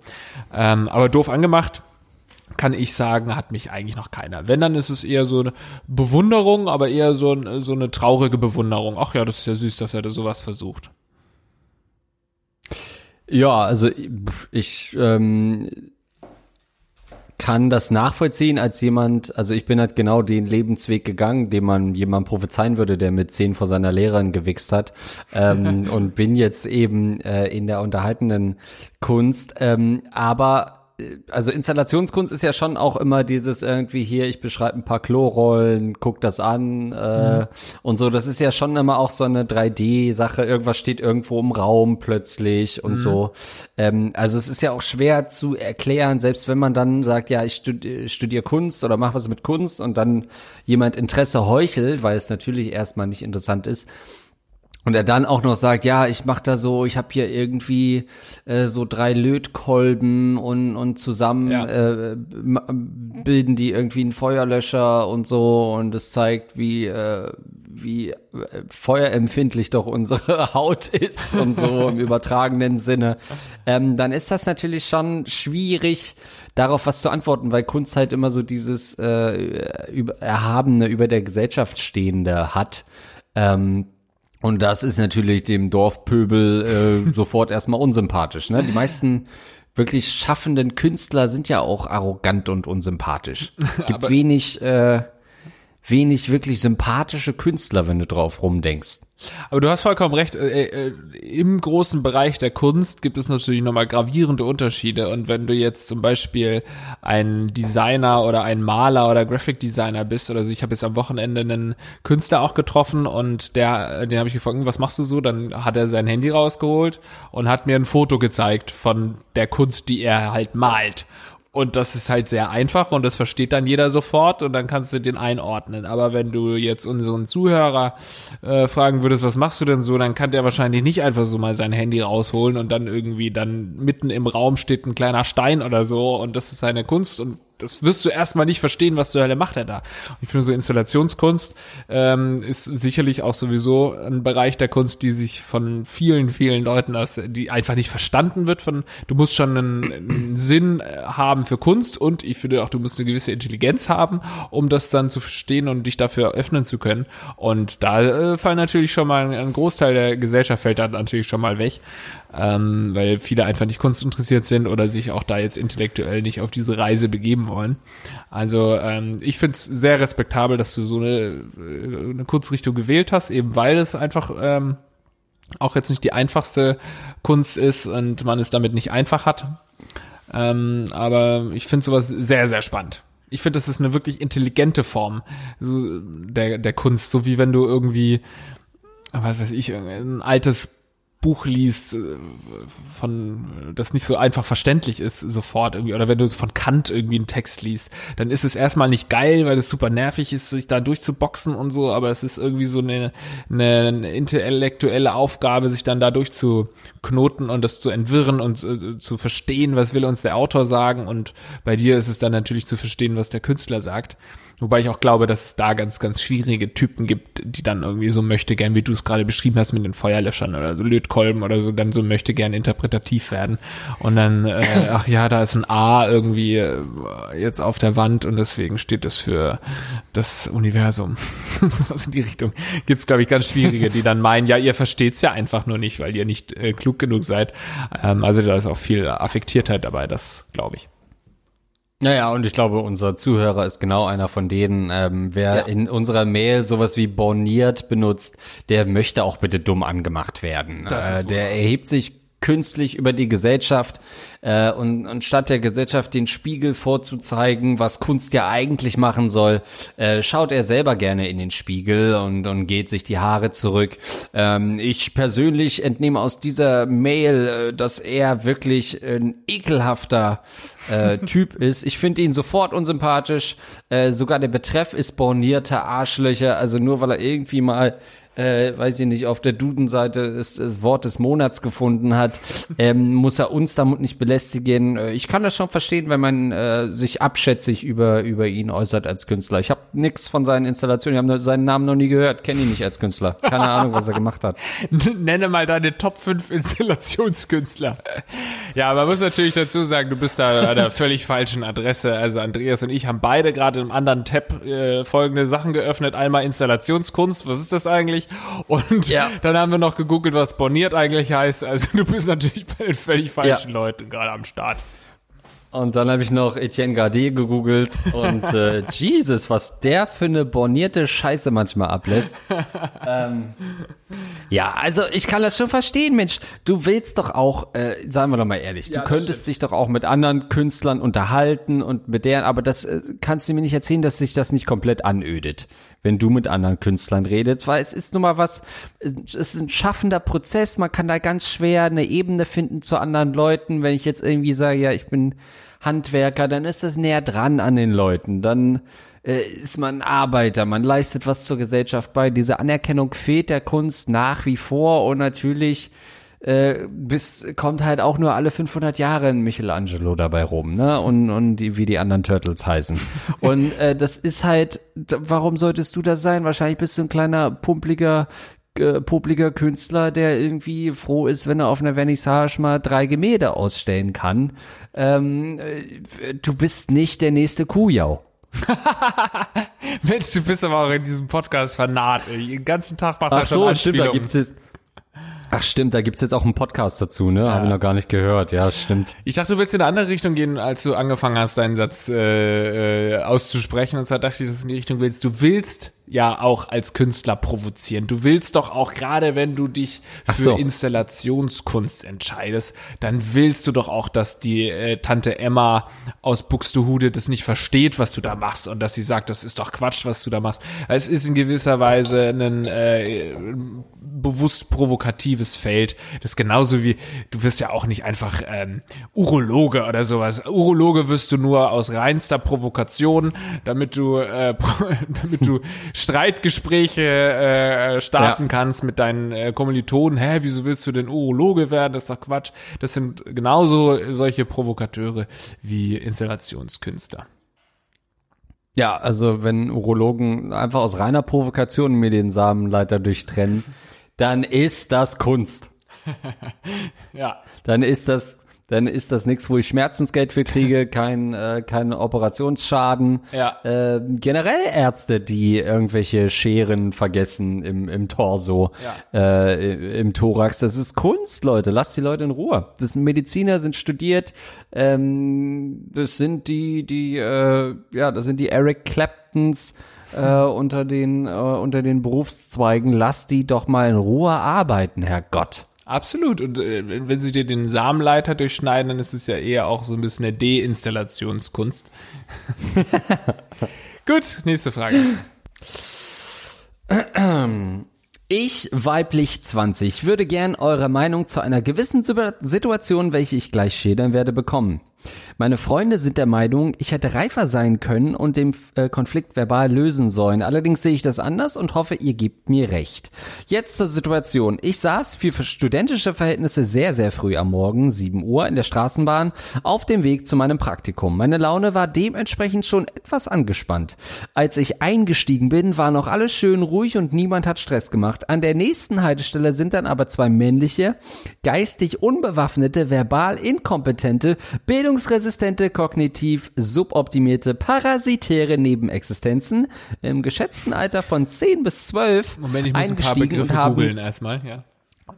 Ähm, aber doof angemacht, kann ich sagen, hat mich eigentlich noch keiner. Wenn, dann ist es eher so eine Bewunderung, aber eher so, so eine traurige Bewunderung. Ach ja, das ist ja süß, dass er da sowas versucht. Ja, also ich ähm, kann das nachvollziehen als jemand, also ich bin halt genau den Lebensweg gegangen, den man jemand prophezeien würde, der mit zehn vor seiner Lehrerin gewichst hat ähm, und bin jetzt eben äh, in der unterhaltenden Kunst. Ähm, aber also Installationskunst ist ja schon auch immer dieses irgendwie hier, ich beschreibe ein paar Klorollen, guck das an äh, mhm. und so. Das ist ja schon immer auch so eine 3D-Sache. Irgendwas steht irgendwo im Raum plötzlich und mhm. so. Ähm, also es ist ja auch schwer zu erklären, selbst wenn man dann sagt, ja, ich studiere studier Kunst oder mach was mit Kunst und dann jemand Interesse heuchelt, weil es natürlich erstmal nicht interessant ist und er dann auch noch sagt, ja, ich mach da so, ich habe hier irgendwie äh, so drei Lötkolben und, und zusammen ja. äh, bilden die irgendwie einen Feuerlöscher und so und es zeigt, wie, äh, wie äh, feuerempfindlich doch unsere Haut ist und so im übertragenen Sinne. Ähm, dann ist das natürlich schon schwierig, darauf was zu antworten, weil Kunst halt immer so dieses äh, über, Erhabene über der Gesellschaft stehende hat. Ähm, und das ist natürlich dem Dorfpöbel äh, sofort erstmal unsympathisch. Ne? Die meisten wirklich schaffenden Künstler sind ja auch arrogant und unsympathisch. Gibt Aber wenig, äh, wenig wirklich sympathische Künstler, wenn du drauf rumdenkst. Aber du hast vollkommen recht. Äh, äh, Im großen Bereich der Kunst gibt es natürlich nochmal gravierende Unterschiede. Und wenn du jetzt zum Beispiel ein Designer oder ein Maler oder Graphic Designer bist, oder so, ich habe jetzt am Wochenende einen Künstler auch getroffen und der, den habe ich gefragt, was machst du so? Dann hat er sein Handy rausgeholt und hat mir ein Foto gezeigt von der Kunst, die er halt malt. Und das ist halt sehr einfach und das versteht dann jeder sofort und dann kannst du den einordnen. Aber wenn du jetzt unseren Zuhörer äh, fragen würdest, was machst du denn so, dann kann der wahrscheinlich nicht einfach so mal sein Handy rausholen und dann irgendwie dann mitten im Raum steht ein kleiner Stein oder so und das ist seine Kunst und das wirst du erstmal nicht verstehen, was zur Hölle macht er da. Ich finde so Installationskunst ähm, ist sicherlich auch sowieso ein Bereich der Kunst, die sich von vielen, vielen Leuten aus, die einfach nicht verstanden wird von, du musst schon einen, einen Sinn äh, haben für Kunst und ich finde auch, du musst eine gewisse Intelligenz haben, um das dann zu verstehen und dich dafür öffnen zu können. Und da äh, fallen natürlich schon mal ein Großteil der Gesellschaft fällt da natürlich schon mal weg ähm, weil viele einfach nicht kunstinteressiert sind oder sich auch da jetzt intellektuell nicht auf diese Reise begeben wollen. Also ähm, ich finde es sehr respektabel, dass du so eine, äh, eine Kurzrichtung gewählt hast, eben weil es einfach ähm, auch jetzt nicht die einfachste Kunst ist und man es damit nicht einfach hat. Ähm, aber ich finde sowas sehr, sehr spannend. Ich finde, das ist eine wirklich intelligente Form der, der Kunst, so wie wenn du irgendwie, was weiß ich, ein altes Buch liest, äh, von das nicht so einfach verständlich ist sofort irgendwie oder wenn du von Kant irgendwie einen Text liest, dann ist es erstmal nicht geil, weil es super nervig ist, sich da durchzuboxen und so, aber es ist irgendwie so eine, eine intellektuelle Aufgabe, sich dann da durchzu knoten und das zu entwirren und äh, zu verstehen, was will uns der Autor sagen und bei dir ist es dann natürlich zu verstehen, was der Künstler sagt. Wobei ich auch glaube, dass es da ganz, ganz schwierige Typen gibt, die dann irgendwie so möchte gern, wie du es gerade beschrieben hast mit den Feuerlöschern oder so Lötkolben oder so, dann so möchte gern interpretativ werden. Und dann, äh, ach ja, da ist ein A irgendwie äh, jetzt auf der Wand und deswegen steht das für das Universum. Sowas in die Richtung. Gibt's, glaube ich, ganz schwierige, die dann meinen, ja, ihr versteht's ja einfach nur nicht, weil ihr nicht äh, klug genug seid. Ähm, also da ist auch viel Affektiertheit dabei, das glaube ich. Naja, und ich glaube, unser Zuhörer ist genau einer von denen. Ähm, wer ja. in unserer Mail sowas wie borniert benutzt, der möchte auch bitte dumm angemacht werden. Äh, der erhebt sich künstlich über die Gesellschaft äh, und, und statt der Gesellschaft den Spiegel vorzuzeigen, was Kunst ja eigentlich machen soll, äh, schaut er selber gerne in den Spiegel und, und geht sich die Haare zurück. Ähm, ich persönlich entnehme aus dieser Mail, äh, dass er wirklich ein ekelhafter äh, Typ ist. Ich finde ihn sofort unsympathisch. Äh, sogar der Betreff ist bornierte Arschlöcher. Also nur weil er irgendwie mal äh, weiß ich nicht, auf der Dudenseite das, das Wort des Monats gefunden hat, ähm, muss er uns damit nicht belästigen. Äh, ich kann das schon verstehen, wenn man äh, sich abschätzig über, über ihn äußert als Künstler. Ich habe nichts von seinen Installationen, ich habe seinen Namen noch nie gehört, kenne ihn nicht als Künstler. Keine Ahnung, was er gemacht hat. Nenne mal deine Top 5 Installationskünstler. Ja, man muss natürlich dazu sagen, du bist da an der völlig falschen Adresse. Also Andreas und ich haben beide gerade im anderen Tab äh, folgende Sachen geöffnet. Einmal Installationskunst, was ist das eigentlich? Und ja. dann haben wir noch gegoogelt, was borniert eigentlich heißt. Also du bist natürlich bei den völlig falschen ja. Leuten gerade am Start. Und dann habe ich noch Etienne Gardet gegoogelt und äh, Jesus, was der für eine bornierte Scheiße manchmal ablässt. ähm, ja, also ich kann das schon verstehen, Mensch. Du willst doch auch, äh, sagen wir doch mal ehrlich, ja, du könntest dich doch auch mit anderen Künstlern unterhalten und mit deren, aber das äh, kannst du mir nicht erzählen, dass sich das nicht komplett anödet wenn du mit anderen Künstlern redest, weil es ist nun mal was, es ist ein schaffender Prozess, man kann da ganz schwer eine Ebene finden zu anderen Leuten. Wenn ich jetzt irgendwie sage, ja, ich bin Handwerker, dann ist das näher dran an den Leuten, dann äh, ist man Arbeiter, man leistet was zur Gesellschaft bei. Diese Anerkennung fehlt der Kunst nach wie vor und natürlich äh, bis kommt halt auch nur alle 500 Jahre ein Michelangelo dabei rum, ne? Und und die, wie die anderen Turtles heißen. und äh, das ist halt, warum solltest du das sein? Wahrscheinlich bist du ein kleiner pumpliger äh, publiker Künstler, der irgendwie froh ist, wenn er auf einer Vernissage mal drei Gemälde ausstellen kann. Ähm, äh, du bist nicht der nächste Kujau. Mensch, du bist aber auch in diesem Podcast vernarrt. Den ganzen Tag macht Ach er schon so, stimmt, da gibt's Ach stimmt, da gibt's jetzt auch einen Podcast dazu, ne? Ja. Habe ich noch gar nicht gehört. Ja, stimmt. Ich dachte, du willst in eine andere Richtung gehen, als du angefangen hast, deinen Satz äh, äh, auszusprechen. Und zwar dachte ich, dass du in die Richtung willst. Du willst ja auch als Künstler provozieren. Du willst doch auch gerade, wenn du dich für so. Installationskunst entscheidest, dann willst du doch auch, dass die äh, Tante Emma aus Buxtehude das nicht versteht, was du da machst und dass sie sagt, das ist doch Quatsch, was du da machst. Es ist in gewisser Weise ein äh, bewusst provokatives Feld. Das ist genauso wie, du wirst ja auch nicht einfach ähm, Urologe oder sowas. Urologe wirst du nur aus reinster Provokation, damit du, äh, damit du Streitgespräche äh, starten ja. kannst mit deinen äh, Kommilitonen. Hä, wieso willst du denn Urologe werden? Das ist doch Quatsch. Das sind genauso solche Provokateure wie Installationskünstler. Ja, also wenn Urologen einfach aus reiner Provokation mir den Samenleiter durchtrennen, dann ist das Kunst. ja. Dann ist das dann ist das nichts, wo ich Schmerzensgeld für kriege, kein, äh, kein Operationsschaden. Ja. Äh, generell Ärzte, die irgendwelche Scheren vergessen im, im Torso, ja. äh, im Thorax. Das ist Kunst, Leute. Lasst die Leute in Ruhe. Das sind Mediziner, sind studiert. Ähm, das sind die, die, äh, ja, das sind die Eric Claptons. Äh, unter den äh, unter den Berufszweigen, lasst die doch mal in Ruhe arbeiten, Herr Gott. Absolut. Und äh, wenn sie dir den Samenleiter durchschneiden, dann ist es ja eher auch so ein bisschen eine Deinstallationskunst. Gut, nächste Frage. Ich, weiblich 20, würde gern eure Meinung zu einer gewissen Situation, welche ich gleich schildern werde, bekommen. Meine Freunde sind der Meinung, ich hätte reifer sein können und den äh, Konflikt verbal lösen sollen. Allerdings sehe ich das anders und hoffe, ihr gebt mir recht. Jetzt zur Situation. Ich saß für studentische Verhältnisse sehr, sehr früh am Morgen, 7 Uhr, in der Straßenbahn auf dem Weg zu meinem Praktikum. Meine Laune war dementsprechend schon etwas angespannt. Als ich eingestiegen bin, war noch alles schön ruhig und niemand hat Stress gemacht. An der nächsten Haltestelle sind dann aber zwei männliche, geistig unbewaffnete, verbal inkompetente, bildungsresistente, kognitiv suboptimierte, parasitäre Nebenexistenzen im geschätzten Alter von 10 bis 12 Moment, ich muss ein paar Begriffe haben googeln erstmal, ja.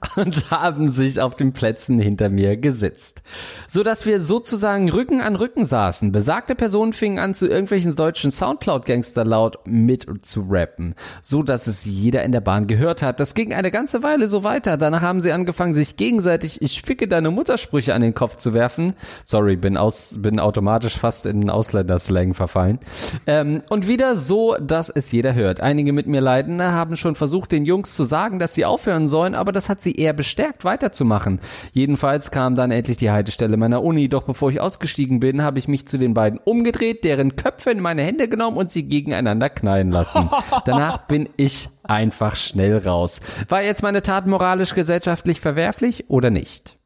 und haben sich auf den Plätzen hinter mir gesetzt. So dass wir sozusagen Rücken an Rücken saßen. Besagte Personen fingen an, zu irgendwelchen deutschen Soundcloud-Gangster laut mit zu rappen. So dass es jeder in der Bahn gehört hat. Das ging eine ganze Weile so weiter. Danach haben sie angefangen, sich gegenseitig Ich ficke deine Muttersprüche an den Kopf zu werfen. Sorry, bin aus, bin automatisch fast in Ausländerslang verfallen. Ähm, und wieder so, dass es jeder hört. Einige mit mir Leidende haben schon versucht, den Jungs zu sagen, dass sie aufhören sollen, aber das hat sie eher bestärkt, weiterzumachen. Jedenfalls kam dann endlich die Haltestelle meiner Uni, doch bevor ich ausgestiegen bin, habe ich mich zu den beiden umgedreht, deren Köpfe in meine Hände genommen und sie gegeneinander knallen lassen. Danach bin ich einfach schnell raus. War jetzt meine Tat moralisch gesellschaftlich verwerflich oder nicht?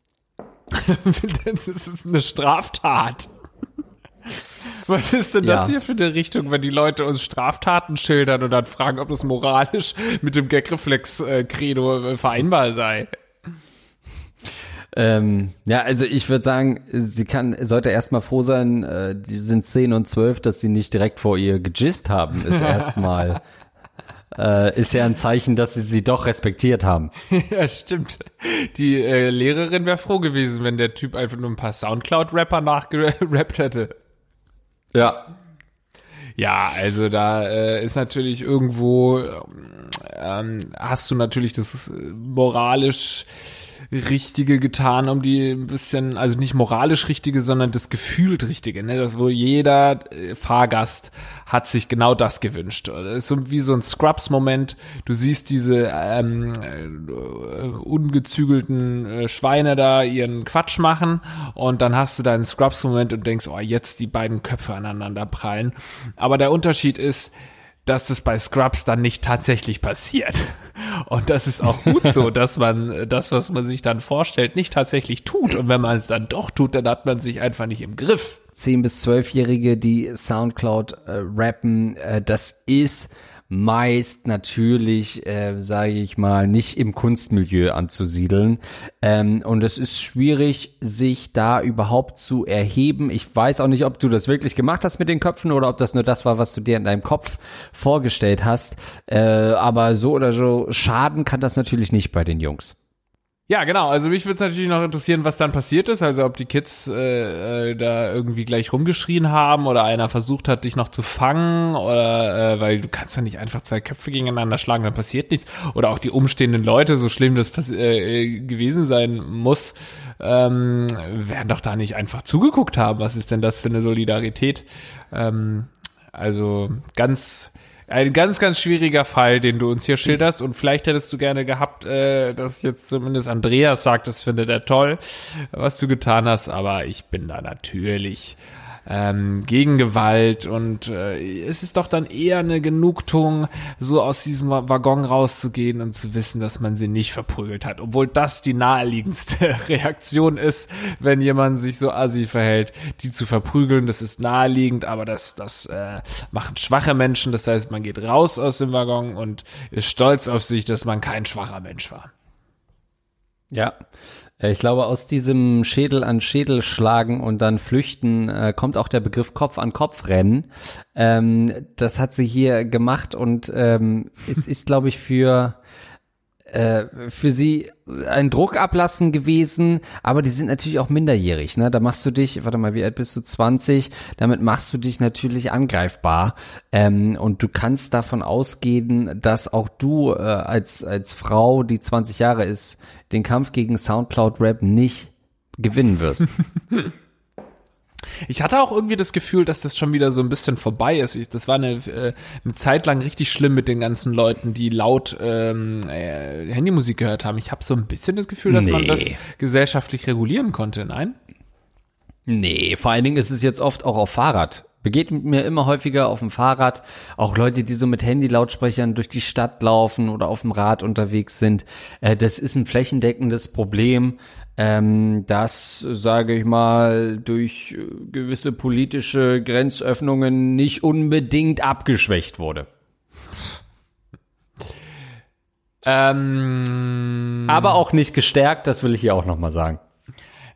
das ist eine Straftat. Was ist denn das Ja. hier für eine Richtung, wenn die Leute uns Straftaten schildern und dann fragen, ob das moralisch mit dem Gagreflex-Credo äh, vereinbar sei? Ähm, ja, also ich würde sagen, sie kann, sollte erstmal froh sein, äh, die sind 10 und 12, dass sie nicht direkt vor ihr gejist haben, ist erstmal, äh, ist ja ein Zeichen, dass sie sie doch respektiert haben. Ja, stimmt. Die äh, Lehrerin wäre froh gewesen, wenn der Typ einfach nur ein paar Soundcloud-Rapper nachgerappt hätte. Ja. Ja, also da äh, ist natürlich irgendwo, ähm, hast du natürlich das äh, moralisch Richtige getan, um die ein bisschen, also nicht moralisch Richtige, sondern das gefühlt Richtige, ne? Das wo jeder äh, Fahrgast hat sich genau das gewünscht. Das ist so wie so ein Scrubs-Moment. Du siehst diese ähm, äh, ungezügelten äh, Schweine da ihren Quatsch machen und dann hast du deinen Scrubs-Moment und denkst, oh, jetzt die beiden Köpfe aneinander prallen. Aber der Unterschied ist, dass das bei Scrubs dann nicht tatsächlich passiert. Und das ist auch gut so, dass man das, was man sich dann vorstellt, nicht tatsächlich tut. Und wenn man es dann doch tut, dann hat man sich einfach nicht im Griff. 10 bis 12-Jährige, die Soundcloud äh, rappen, äh, das ist meist natürlich, äh, sage ich mal, nicht im Kunstmilieu anzusiedeln. Ähm, und es ist schwierig, sich da überhaupt zu erheben. Ich weiß auch nicht, ob du das wirklich gemacht hast mit den Köpfen oder ob das nur das war, was du dir in deinem Kopf vorgestellt hast. Äh, aber so oder so schaden kann das natürlich nicht bei den Jungs. Ja, genau. Also mich würde es natürlich noch interessieren, was dann passiert ist. Also ob die Kids äh, äh, da irgendwie gleich rumgeschrien haben oder einer versucht hat, dich noch zu fangen oder äh, weil du kannst ja nicht einfach zwei Köpfe gegeneinander schlagen, dann passiert nichts. Oder auch die umstehenden Leute, so schlimm das äh, gewesen sein muss, ähm, werden doch da nicht einfach zugeguckt haben. Was ist denn das für eine Solidarität? Ähm, also ganz ein ganz, ganz schwieriger Fall, den du uns hier schilderst. Und vielleicht hättest du gerne gehabt, äh, dass jetzt zumindest Andreas sagt, das findet er toll, was du getan hast. Aber ich bin da natürlich ähm, gegen Gewalt und äh, es ist doch dann eher eine Genugtuung, so aus diesem Waggon rauszugehen und zu wissen, dass man sie nicht verprügelt hat, obwohl das die naheliegendste Reaktion ist, wenn jemand sich so assi verhält, die zu verprügeln, das ist naheliegend, aber das, das äh, machen schwache Menschen, das heißt, man geht raus aus dem Waggon und ist stolz auf sich, dass man kein schwacher Mensch war. Ja, äh, ich glaube, aus diesem Schädel an Schädel schlagen und dann flüchten äh, kommt auch der Begriff Kopf an Kopf rennen. Ähm, das hat sie hier gemacht und ähm, es ist, glaube ich, für äh, für sie ein Druckablassen gewesen, aber die sind natürlich auch minderjährig, ne? Da machst du dich, warte mal, wie alt bist du? 20, damit machst du dich natürlich angreifbar. Ähm, und du kannst davon ausgehen, dass auch du äh, als, als Frau, die 20 Jahre ist, den Kampf gegen Soundcloud Rap nicht gewinnen wirst. Ich hatte auch irgendwie das Gefühl, dass das schon wieder so ein bisschen vorbei ist. Ich, das war eine, äh, eine Zeit lang richtig schlimm mit den ganzen Leuten, die laut ähm, äh, Handymusik gehört haben. Ich habe so ein bisschen das Gefühl, dass man Nee. das gesellschaftlich regulieren konnte. Nein? Nee, vor allen Dingen ist es jetzt oft auch auf Fahrrad. Begeht mir immer häufiger auf dem Fahrrad. Auch Leute, die so mit Handy-Lautsprechern durch die Stadt laufen oder auf dem Rad unterwegs sind. Äh, das ist ein flächendeckendes Problem, ähm, das, sage ich mal, durch äh, gewisse politische Grenzöffnungen nicht unbedingt abgeschwächt wurde. Ähm, Aber auch nicht gestärkt, das will ich hier auch nochmal sagen.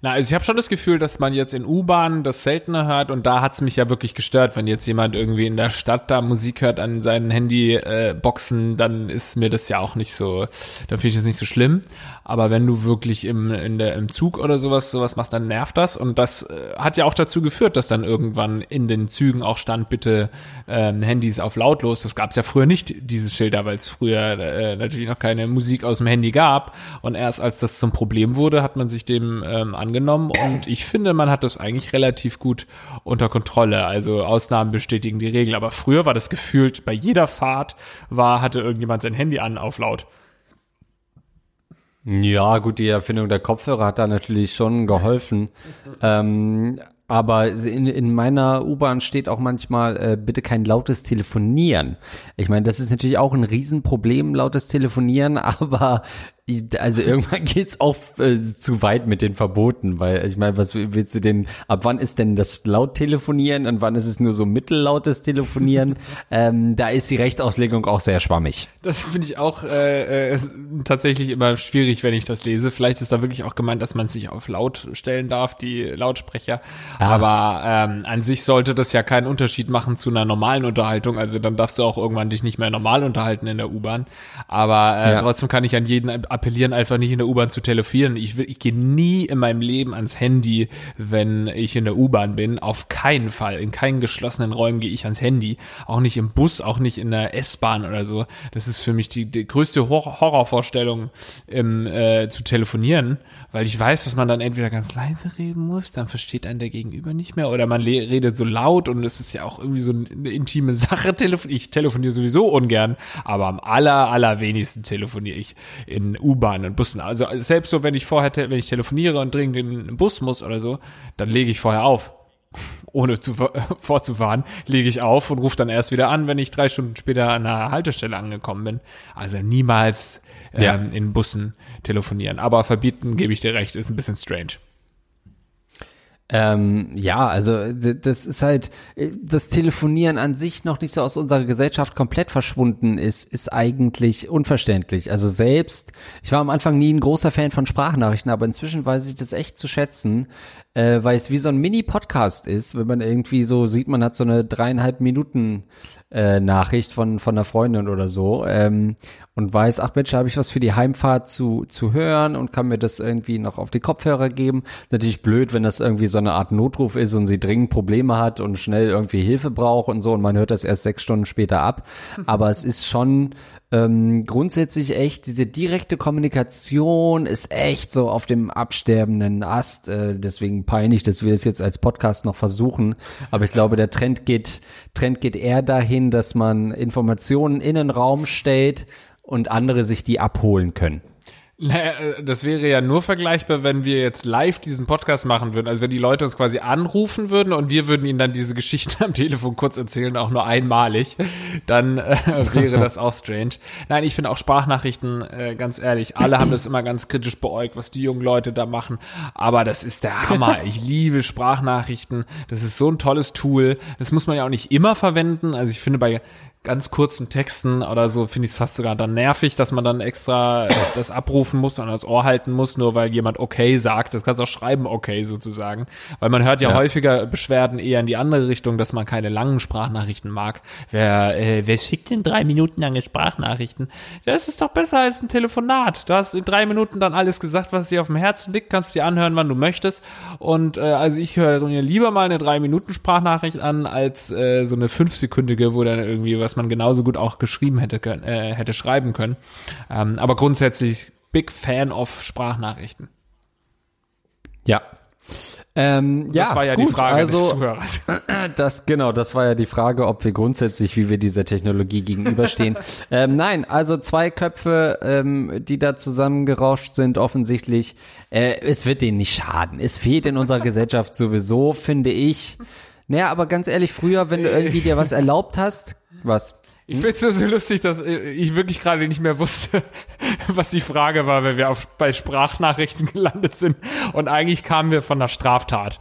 Na, also ich habe schon das Gefühl, dass man jetzt in U-Bahnen das seltener hört und da hat's mich ja wirklich gestört, wenn jetzt jemand irgendwie in der Stadt da Musik hört an seinen Handyboxen, äh, dann ist mir das ja auch nicht so, dann finde ich das nicht so schlimm. Aber wenn du wirklich im, in der, im Zug oder sowas sowas machst, dann nervt das und das äh, hat ja auch dazu geführt, dass dann irgendwann in den Zügen auch stand, bitte ähm, Handys auf lautlos. Das gab's ja früher nicht, diese Schilder, weil es früher äh, natürlich noch keine Musik aus dem Handy gab und erst als das zum Problem wurde, hat man sich dem ähm, angenommen und ich finde, man hat das eigentlich relativ gut unter Kontrolle. Also Ausnahmen bestätigen die Regel, aber früher war das gefühlt bei jeder Fahrt war hatte irgendjemand sein Handy an auf laut. Ja, gut, die Erfindung der Kopfhörer hat da natürlich schon geholfen. ähm, aber in, in meiner U-Bahn steht auch manchmal, äh, bitte kein lautes Telefonieren. Ich meine, das ist natürlich auch ein Riesenproblem, lautes Telefonieren, aber also irgendwann geht's auch äh, zu weit mit den Verboten, weil ich meine, was willst du denn, ab wann ist denn das laut telefonieren und wann ist es nur so mittellautes Telefonieren? ähm, da ist die Rechtsauslegung auch sehr schwammig. Das finde ich auch äh, äh, tatsächlich immer schwierig, wenn ich das lese. Vielleicht ist da wirklich auch gemeint, dass man sich auf laut stellen darf, die Lautsprecher. Ah. Aber ähm, an sich sollte das ja keinen Unterschied machen zu einer normalen Unterhaltung. Also dann darfst du auch irgendwann dich nicht mehr normal unterhalten in der U-Bahn. Aber äh, ja. trotzdem kann ich an jeden appellieren, einfach nicht in der U-Bahn zu telefonieren. Ich, ich gehe nie in meinem Leben ans Handy, wenn ich in der U-Bahn bin. Auf keinen Fall. In keinen geschlossenen Räumen gehe ich ans Handy. Auch nicht im Bus, auch nicht in der S-Bahn oder so. Das ist für mich die, die größte Hor Horrorvorstellung, im, äh, zu telefonieren, weil ich weiß, dass man dann entweder ganz leise reden muss, dann versteht einen der Gegenüber nicht mehr, oder man redet so laut und es ist ja auch irgendwie so eine intime Sache. Ich telefoniere sowieso ungern, aber am aller, allerwenigsten telefoniere ich in U-Bahn und Bussen. Also selbst so, wenn ich vorher, wenn ich telefoniere und dringend in den Bus muss oder so, dann lege ich vorher auf. Ohne zu, vorzufahren, lege ich auf und rufe dann erst wieder an, wenn ich drei Stunden später an einer Haltestelle angekommen bin. Also niemals ähm, ja. in Bussen telefonieren. Aber verbieten, gebe ich dir recht, ist ein bisschen strange. Ähm, ja, also das ist halt, das Telefonieren an sich noch nicht so aus unserer Gesellschaft komplett verschwunden ist, ist eigentlich unverständlich. Also selbst, ich war am Anfang nie ein großer Fan von Sprachnachrichten, aber inzwischen weiß ich das echt zu schätzen, äh, weil es wie so ein Mini-Podcast ist, wenn man irgendwie so sieht, man hat so eine dreieinhalb Minuten äh, Nachricht von, von einer Freundin oder so ähm, und weiß, ach Mensch, habe ich was für die Heimfahrt zu, zu hören und kann mir das irgendwie noch auf die Kopfhörer geben. Natürlich blöd, wenn das irgendwie so eine Art Notruf ist und sie dringend Probleme hat und schnell irgendwie Hilfe braucht und so und man hört das erst sechs Stunden später ab. Aber es ist schon ähm, grundsätzlich echt, diese direkte Kommunikation ist echt so auf dem absterbenden Ast. Äh, deswegen peinlich, dass wir das jetzt als Podcast noch versuchen. Aber ich glaube, der Trend geht, Trend geht eher dahin, dass man Informationen in den Raum stellt und andere sich die abholen können. Äh, das wäre ja nur vergleichbar, wenn wir jetzt live diesen Podcast machen würden. Also wenn die Leute uns quasi anrufen würden und wir würden ihnen dann diese Geschichte am Telefon kurz erzählen, auch nur einmalig, dann äh, wäre das auch strange. Nein, ich finde auch Sprachnachrichten, äh, ganz ehrlich, alle haben das immer ganz kritisch beäugt, was die jungen Leute da machen. Aber das ist der Hammer. Ich liebe Sprachnachrichten. Das ist so ein tolles Tool. Das muss man ja auch nicht immer verwenden. Also ich finde bei ganz kurzen Texten oder so finde ich es fast sogar dann nervig, dass man dann extra das abrufen muss und das Ohr halten muss, nur weil jemand okay sagt. Das kannst du auch schreiben okay sozusagen. Weil man hört ja, ja, häufiger Beschwerden eher in die andere Richtung, dass man keine langen Sprachnachrichten mag. Wer, äh, wer schickt denn drei Minuten lange Sprachnachrichten? Ja, es ist doch besser als ein Telefonat. Du hast in drei Minuten dann alles gesagt, was dir auf dem Herzen liegt, kannst dir anhören, wann du möchtest. Und äh, also ich höre mir lieber mal eine drei Minuten Sprachnachricht an, als äh, so eine fünfsekündige, wo dann irgendwie was was man genauso gut auch geschrieben hätte, können, äh, hätte schreiben können. Ähm, aber grundsätzlich big Fan of Sprachnachrichten. Ja. Ähm, ja, das war ja gut, die Frage also, des Zuhörers. Das, genau, das war ja die Frage, ob wir grundsätzlich, wie wir dieser Technologie gegenüberstehen. ähm, nein, also zwei Köpfe, ähm, die da zusammengerauscht sind, offensichtlich. Äh, es wird denen nicht schaden. Es fehlt in unserer Gesellschaft sowieso, finde ich. Naja, aber ganz ehrlich, früher, wenn du irgendwie dir was erlaubt hast, was? Ich finde es so lustig, dass äh, ich wirklich gerade nicht mehr wusste, was die Frage war, weil wir auf, bei Sprachnachrichten gelandet sind. Und eigentlich kamen wir von einer Straftat.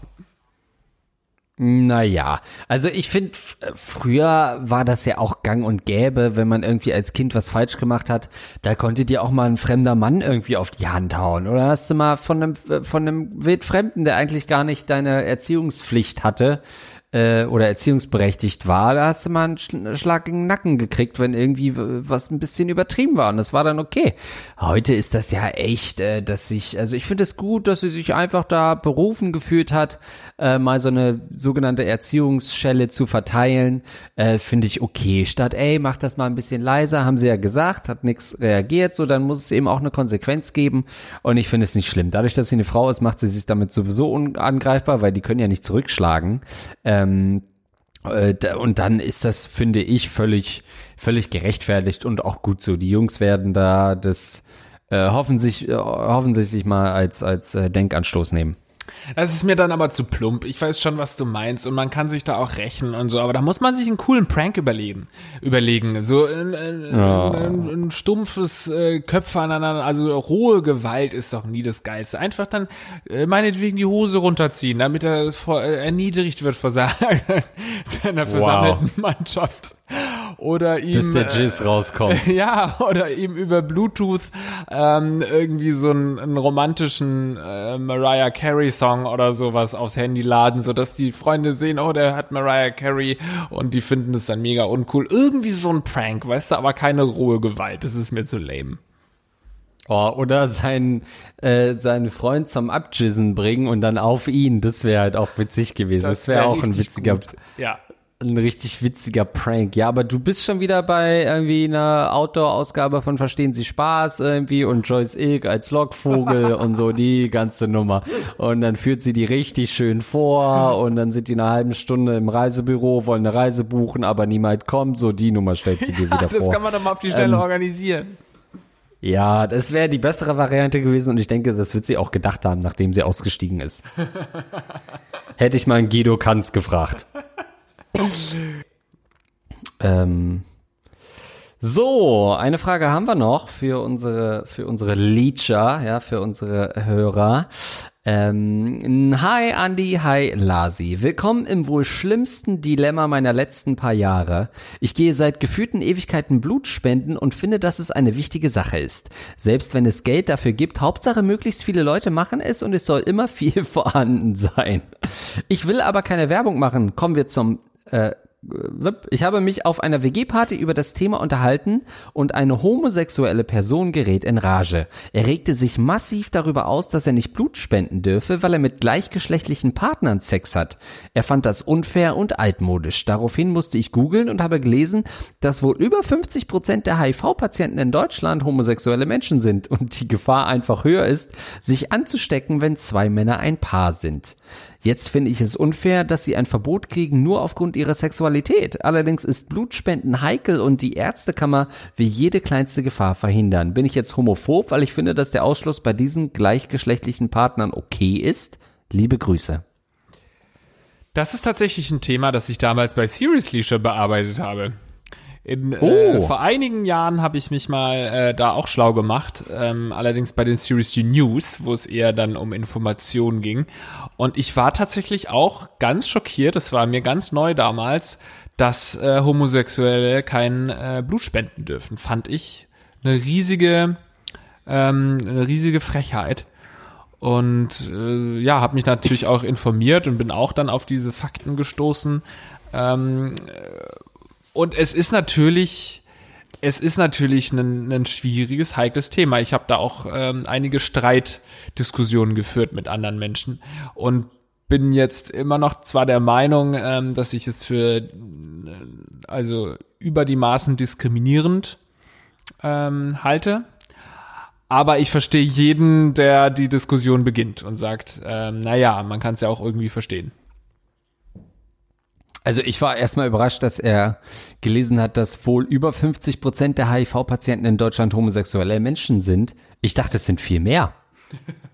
Naja, also ich finde, früher war das ja auch gang und gäbe, wenn man irgendwie als Kind was falsch gemacht hat, da konnte dir auch mal ein fremder Mann irgendwie auf die Hand hauen. Oder hast du mal von einem, von einem Wildfremden, der eigentlich gar nicht deine Erziehungspflicht hatte, äh, oder erziehungsberechtigt war, da hast du mal einen Schlag in den Nacken gekriegt, wenn irgendwie was ein bisschen übertrieben war. Und das war dann okay. Heute ist das ja echt, äh, dass sich, also ich finde es gut, dass sie sich einfach da berufen gefühlt hat, äh, mal so eine sogenannte Erziehungsschelle zu verteilen. Äh, finde ich okay. Statt, ey, mach das mal ein bisschen leiser, haben sie ja gesagt, hat nichts reagiert, so dann muss es eben auch eine Konsequenz geben. Und ich finde es nicht schlimm. Dadurch, dass sie eine Frau ist, macht sie sich damit sowieso unangreifbar, weil die können ja nicht zurückschlagen. Äh, ähm, äh, und dann ist das, finde ich, völlig, völlig gerechtfertigt und auch gut so. Die Jungs werden da das äh, hoffentlich, äh, hoffentlich mal als, als äh, Denkanstoß nehmen. Das ist mir dann aber zu plump. Ich weiß schon, was du meinst und man kann sich da auch rächen und so, aber da muss man sich einen coolen Prank überlegen. Überlegen. So ein, ein, oh. ein, ein stumpfes äh, Köpfe aneinander, also rohe Gewalt ist doch nie das Geilste. Einfach dann äh, meinetwegen die Hose runterziehen, damit er vor, äh, erniedrigt wird vor seiner, seiner versammelten wow. Mannschaft oder ihm bis der Jizz rauskommt. Ja, oder ihm über Bluetooth ähm, irgendwie so einen, einen romantischen äh, Mariah Carey Song oder sowas aufs Handy laden, so dass die Freunde sehen, oh, der hat Mariah Carey und die finden es dann mega uncool. Irgendwie so ein Prank, weißt du, aber keine rohe Gewalt. Das ist mir zu lame. Oh, oder sein, äh, seinen Freund zum Abjissen bringen und dann auf ihn. Das wäre halt auch witzig gewesen. Das, wäre wär auch ein witziger, gut. ja ein richtig witziger Prank. Ja, aber du bist schon wieder bei irgendwie einer Outdoor-Ausgabe von Verstehen Sie Spaß irgendwie und Joyce Ilk als Lockvogel und so die ganze Nummer. Und dann führt sie die richtig schön vor und dann sind die eine halbe Stunde im Reisebüro, wollen eine Reise buchen, aber niemand kommt. So die Nummer stellt sie dir ja, wieder das vor. Das kann man doch mal auf die Stelle ähm, organisieren. Ja, das wäre die bessere Variante gewesen und ich denke, das wird sie auch gedacht haben, nachdem sie ausgestiegen ist. Hätte ich mal einen Guido Kanz gefragt. Ähm, so, eine Frage haben wir noch für unsere, für unsere Leecher, ja, für unsere Hörer. Ähm, hi Andy, hi Lasi. Willkommen im wohl schlimmsten Dilemma meiner letzten paar Jahre. Ich gehe seit gefühlten Ewigkeiten Blut spenden und finde, dass es eine wichtige Sache ist. Selbst wenn es Geld dafür gibt, Hauptsache möglichst viele Leute machen es und es soll immer viel vorhanden sein. Ich will aber keine Werbung machen. Kommen wir zum äh, ich habe mich auf einer WG-Party über das Thema unterhalten und eine homosexuelle Person gerät in Rage. Er regte sich massiv darüber aus, dass er nicht Blut spenden dürfe, weil er mit gleichgeschlechtlichen Partnern Sex hat. Er fand das unfair und altmodisch. Daraufhin musste ich googeln und habe gelesen, dass wohl über 50 Prozent der HIV-Patienten in Deutschland homosexuelle Menschen sind und die Gefahr einfach höher ist, sich anzustecken, wenn zwei Männer ein Paar sind. Jetzt finde ich es unfair, dass sie ein Verbot kriegen nur aufgrund ihrer Sexualität. Allerdings ist Blutspenden heikel und die Ärztekammer will jede kleinste Gefahr verhindern. Bin ich jetzt homophob, weil ich finde, dass der Ausschluss bei diesen gleichgeschlechtlichen Partnern okay ist? Liebe Grüße. Das ist tatsächlich ein Thema, das ich damals bei Seriously schon bearbeitet habe. In, äh, oh. äh, vor einigen Jahren habe ich mich mal äh, da auch schlau gemacht, ähm, allerdings bei den Series G News, wo es eher dann um Informationen ging. Und ich war tatsächlich auch ganz schockiert, das war mir ganz neu damals, dass äh, Homosexuelle kein äh, Blut spenden dürfen. Fand ich eine riesige, ähm, eine riesige Frechheit. Und äh, ja, habe mich natürlich auch informiert und bin auch dann auf diese Fakten gestoßen. Ähm, und es ist natürlich, es ist natürlich ein, ein schwieriges, heikles Thema. Ich habe da auch ähm, einige Streitdiskussionen geführt mit anderen Menschen und bin jetzt immer noch zwar der Meinung, ähm, dass ich es für äh, also über die Maßen diskriminierend ähm, halte, Aber ich verstehe jeden, der die Diskussion beginnt und sagt, ähm, naja, man kann es ja auch irgendwie verstehen. Also ich war erstmal überrascht, dass er gelesen hat, dass wohl über 50 Prozent der HIV-Patienten in Deutschland homosexuelle Menschen sind. Ich dachte, es sind viel mehr.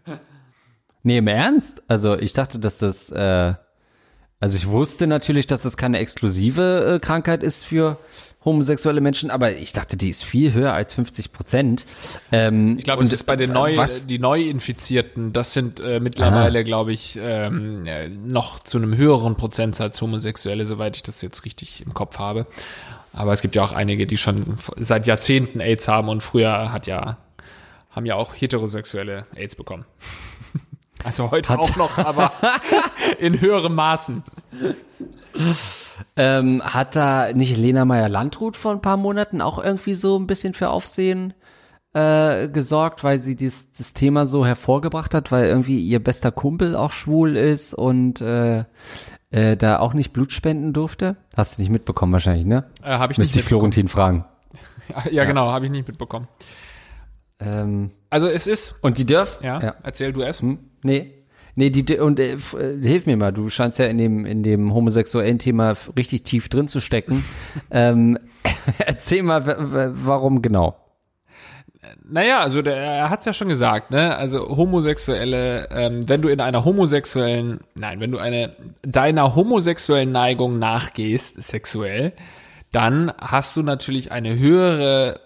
nee, im Ernst? Also ich dachte, dass das, äh, also ich wusste natürlich, dass das keine exklusive äh, Krankheit ist für homosexuelle Menschen, aber ich dachte, die ist viel höher als 50 Prozent. Ähm, ich glaube, es ist bei den neu, was? die Neuinfizierten, das sind äh, mittlerweile, glaube ich, ähm, noch zu einem höheren Prozentsatz Homosexuelle, soweit ich das jetzt richtig im Kopf habe. Aber es gibt ja auch einige, die schon seit Jahrzehnten AIDS haben und früher hat ja, haben ja auch Heterosexuelle AIDS bekommen. Also heute hat auch noch, aber in höherem Maßen. Ähm, hat da nicht Lena Meyer-Landrut vor ein paar Monaten auch irgendwie so ein bisschen für Aufsehen äh, gesorgt, weil sie dies, das Thema so hervorgebracht hat, weil irgendwie ihr bester Kumpel auch schwul ist und äh, äh, da auch nicht Blut spenden durfte? Hast du nicht mitbekommen wahrscheinlich, ne? Äh, hab ich Müsste ich Florentin fragen. Ja, ja, genau, habe ich nicht mitbekommen. Ähm, also es ist. Und die dürfen. Ja, ja. Erzähl du es. Hm, nee. Nee, die und äh, äh, hilf mir mal, du scheinst ja in dem in dem homosexuellen Thema richtig tief drin zu stecken. ähm, erzähl mal, warum genau? Naja, also der, er hat's ja schon gesagt, ne? Also Homosexuelle, ähm, wenn du in einer homosexuellen, nein, wenn du eine deiner homosexuellen Neigung nachgehst, sexuell, dann hast du natürlich eine höhere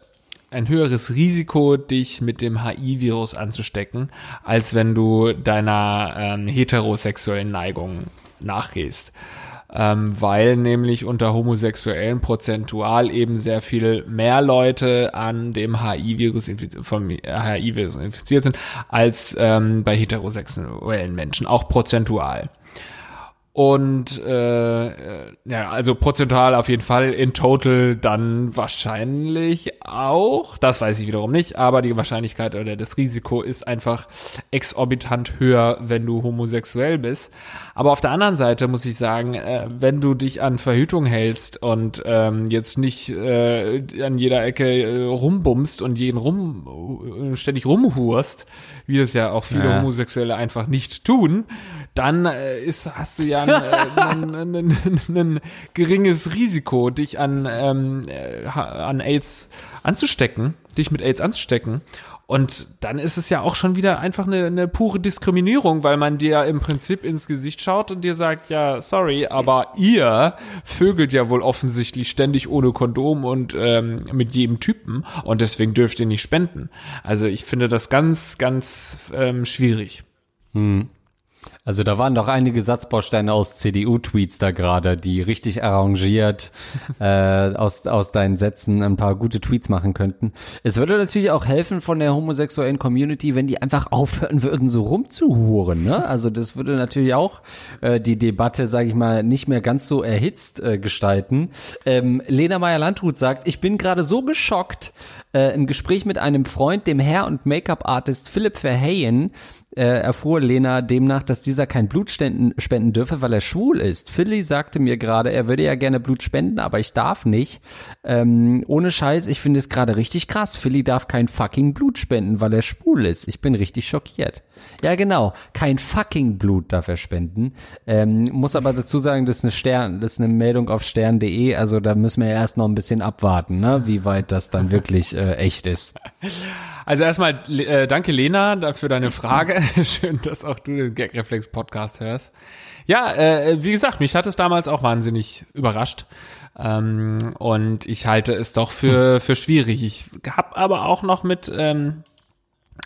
ein höheres Risiko, dich mit dem HIV-Virus anzustecken, als wenn du deiner ähm, heterosexuellen Neigung nachgehst. Ähm, weil nämlich unter Homosexuellen prozentual eben sehr viel mehr Leute an dem HIV-Virus vom HIV-Virus infiziert sind als ähm, bei heterosexuellen Menschen, auch prozentual. Und äh, äh, ja, also prozentual auf jeden Fall, in total dann wahrscheinlich auch, das weiß ich wiederum nicht, aber die Wahrscheinlichkeit oder das Risiko ist einfach exorbitant höher, wenn du homosexuell bist. Aber auf der anderen Seite muss ich sagen, äh, wenn du dich an Verhütung hältst und ähm, jetzt nicht äh, an jeder Ecke äh, rumbummst und jeden rum äh, ständig rumhurst, wie das ja auch viele ja. Homosexuelle einfach nicht tun, dann äh, ist, hast du ja ein, ein, ein, ein, geringes Risiko, dich an, ähm, äh, an AIDS anzustecken, dich mit AIDS anzustecken. Und dann ist es ja auch schon wieder einfach eine, eine pure Diskriminierung, weil man dir im Prinzip ins Gesicht schaut und dir sagt, ja, sorry, aber ihr vögelt ja wohl offensichtlich ständig ohne Kondom und ähm, mit jedem Typen und deswegen dürft ihr nicht spenden. Also ich finde das ganz, ganz ähm, schwierig. Hm. Also da waren doch einige Satzbausteine aus CDU-Tweets da gerade, die richtig arrangiert äh, aus, aus deinen Sätzen ein paar gute Tweets machen könnten. Es würde natürlich auch helfen von der homosexuellen Community, wenn die einfach aufhören würden, so rumzuhuren. Ne? Also das würde natürlich auch äh, die Debatte, sage ich mal, nicht mehr ganz so erhitzt äh, gestalten. Ähm, Lena Meyer-Landrut sagt, ich bin gerade so geschockt, äh, im Gespräch mit einem Freund, dem Hair- und Make-up-Artist Philipp Verheyen, äh, erfuhr Lena demnach, dass dieser kein Blut spenden dürfe, weil er schwul ist. Philly sagte mir gerade, er würde ja gerne Blut spenden, aber ich darf nicht. Ähm, ohne Scheiß, ich finde es gerade richtig krass. Philly darf kein fucking Blut spenden, weil er schwul ist. Ich bin richtig schockiert. Ja, genau. Kein fucking Blut darf er spenden. Ähm, muss aber dazu sagen, das ist eine Stern, das ist eine Meldung auf stern.de. Also da müssen wir erst noch ein bisschen abwarten, ne? wie weit das dann wirklich äh, echt ist. Also erstmal äh, danke Lena für deine Frage. Schön, dass auch du den Gagreflex Podcast hörst. Ja, äh, wie gesagt, mich hat es damals auch wahnsinnig überrascht. Ähm, und ich halte es doch für, für schwierig. Ich habe aber auch noch mit ähm,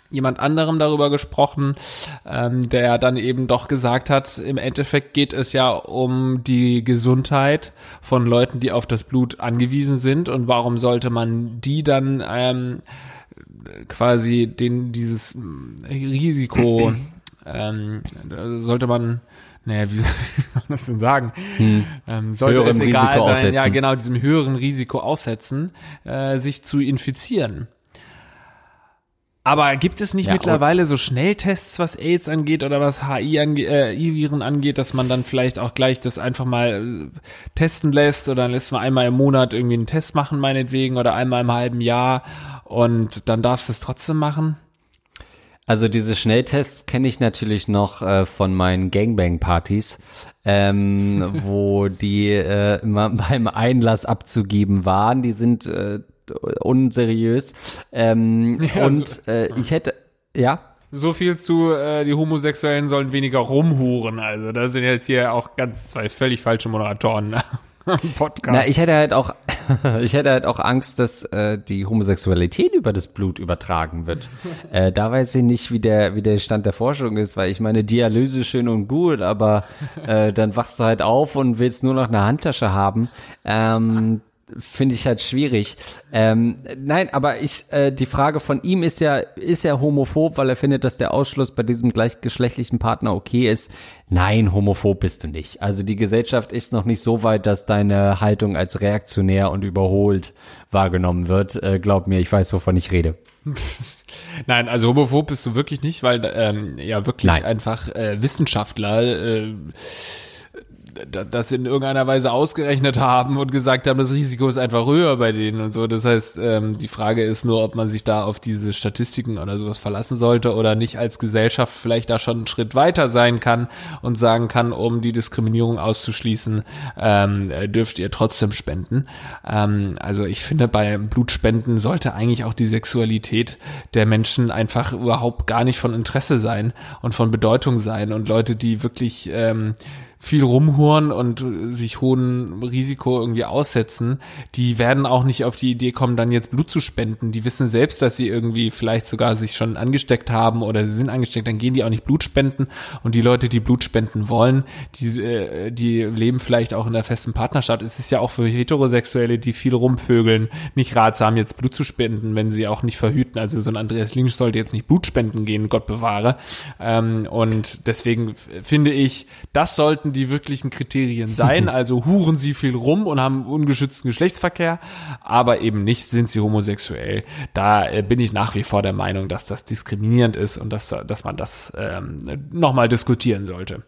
jemand anderem darüber gesprochen, ähm, der dann eben doch gesagt hat, im Endeffekt geht es ja um die Gesundheit von Leuten, die auf das Blut angewiesen sind und warum sollte man die dann ähm, quasi den dieses Risiko ähm, sollte man naja, wie soll man das denn sagen? Hm. Ähm, sollte höheren es egal Risiko sein, aussetzen. ja genau, diesem höheren Risiko aussetzen, äh, sich zu infizieren. Aber gibt es nicht ja, mittlerweile so Schnelltests, was AIDS angeht oder was HI ange äh, angeht, dass man dann vielleicht auch gleich das einfach mal äh, testen lässt oder dann lässt man einmal im Monat irgendwie einen Test machen meinetwegen oder einmal im halben Jahr und dann darfst du es trotzdem machen? Also diese Schnelltests kenne ich natürlich noch äh, von meinen Gangbang-Partys, ähm, wo die äh, immer beim Einlass abzugeben waren. Die sind äh, unseriös. Ähm, Ja, und so- äh, ich hätte, ja, So viel zu, äh, die Homosexuellen sollen weniger rumhuren. Also da sind jetzt hier auch ganz zwei völlig falsche Moderatoren im Podcast. Na, ich hätte halt auch, ich hätte halt auch Angst, dass äh, die Homosexualität über das Blut übertragen wird. äh, da weiß ich nicht, wie der, wie der Stand der Forschung ist, weil ich meine, Dialyse schön und gut, aber äh, dann wachst du halt auf und willst nur noch eine Handtasche haben. Ähm, Finde ich halt schwierig. Ähm, nein, aber ich, äh, die Frage von ihm ist ja, ist er homophob, weil er findet, dass der Ausschluss bei diesem gleichgeschlechtlichen Partner okay ist. Nein, homophob bist du nicht. Also die Gesellschaft ist noch nicht so weit, dass deine Haltung als reaktionär und überholt wahrgenommen wird. Äh, glaub mir, ich weiß, wovon ich rede. Nein, also homophob bist du wirklich nicht, weil ähm, ja wirklich Nein. einfach äh, Wissenschaftler äh, das in irgendeiner Weise ausgerechnet haben und gesagt haben, das Risiko ist einfach höher bei denen und so. Das heißt, ähm, die Frage ist nur, ob man sich da auf diese Statistiken oder sowas verlassen sollte oder nicht als Gesellschaft vielleicht da schon einen Schritt weiter sein kann und sagen kann, um die Diskriminierung auszuschließen, ähm, äh, dürft ihr trotzdem spenden. Ähm, also ich finde, bei Blutspenden sollte eigentlich auch die Sexualität der Menschen einfach überhaupt gar nicht von Interesse sein und von Bedeutung sein und Leute, die wirklich ähm, viel rumhuren und äh, sich hohen Risiko irgendwie aussetzen, die werden auch nicht auf die Idee kommen, dann jetzt Blut zu spenden. Die wissen selbst, dass sie irgendwie vielleicht sogar sich schon angesteckt haben oder sie sind angesteckt, dann gehen die auch nicht Blut spenden. Und die Leute, die Blut spenden wollen, die, äh, die leben vielleicht auch in der festen Partnerschaft. Es ist ja auch für Heterosexuelle, die viel rumvögeln, nicht ratsam, jetzt Blut zu spenden, wenn sie auch nicht verhüten. Also so ein Andreas Links sollte jetzt nicht Blut spenden gehen, Gott bewahre. Ähm, und deswegen finde ich, das sollten die wirklichen Kriterien sein. Also huren sie viel rum und haben ungeschützten Geschlechtsverkehr, aber eben nicht sind sie homosexuell. Da äh, bin ich nach wie vor der Meinung, dass das diskriminierend ist und dass, dass man das ähm, nochmal diskutieren sollte.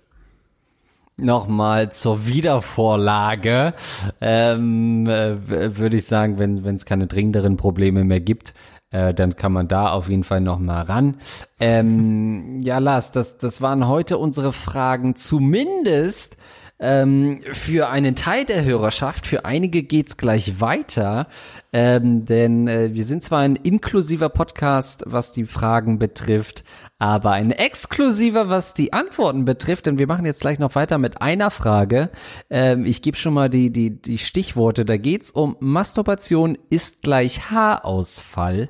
Nochmal zur Wiedervorlage ähm, äh, würde ich sagen, wenn wenn es keine dringenderen Probleme mehr gibt, äh, dann kann man da auf jeden Fall noch mal ran. Ähm, ja, Lars, das das waren heute unsere Fragen. Zumindest ähm, für einen Teil der Hörerschaft, für einige geht's gleich weiter, ähm, denn äh, wir sind zwar ein inklusiver Podcast, was die Fragen betrifft, aber ein exklusiver, was die Antworten betrifft, denn wir machen jetzt gleich noch weiter mit einer Frage. Ähm, ich gebe schon mal die, die, die Stichworte. Da geht's um Masturbation ist gleich Haarausfall.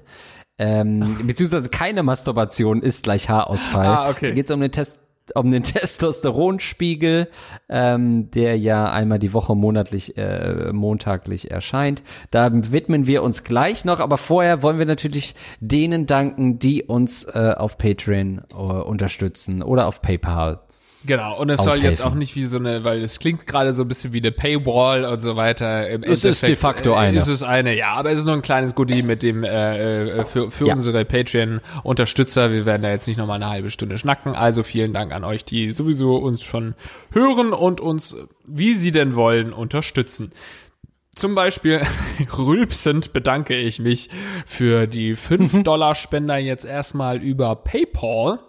Ähm, beziehungsweise keine Masturbation ist gleich Haarausfall. Ah, okay. Da geht's um den Test um den Testosteronspiegel, ähm, der ja einmal die Woche monatlich, äh, montaglich erscheint. Da widmen wir uns gleich noch, aber vorher wollen wir natürlich denen danken, die uns äh, auf Patreon äh, unterstützen oder auf PayPal. Genau, und es soll jetzt auch nicht wie so eine, weil es klingt gerade so ein bisschen wie eine Paywall und so weiter. Im Es ist de facto äh, eine. Ist es eine, ja, aber es ist nur ein kleines Goodie mit dem äh, äh, für, für Ja. unsere Patreon-Unterstützer. Wir werden da jetzt nicht nochmal eine halbe Stunde schnacken. Also vielen Dank an euch, die sowieso uns schon hören und uns, wie sie denn wollen, unterstützen. Zum Beispiel rülpsend bedanke ich mich für die Mhm. 5-Dollar-Spender jetzt erstmal über PayPal.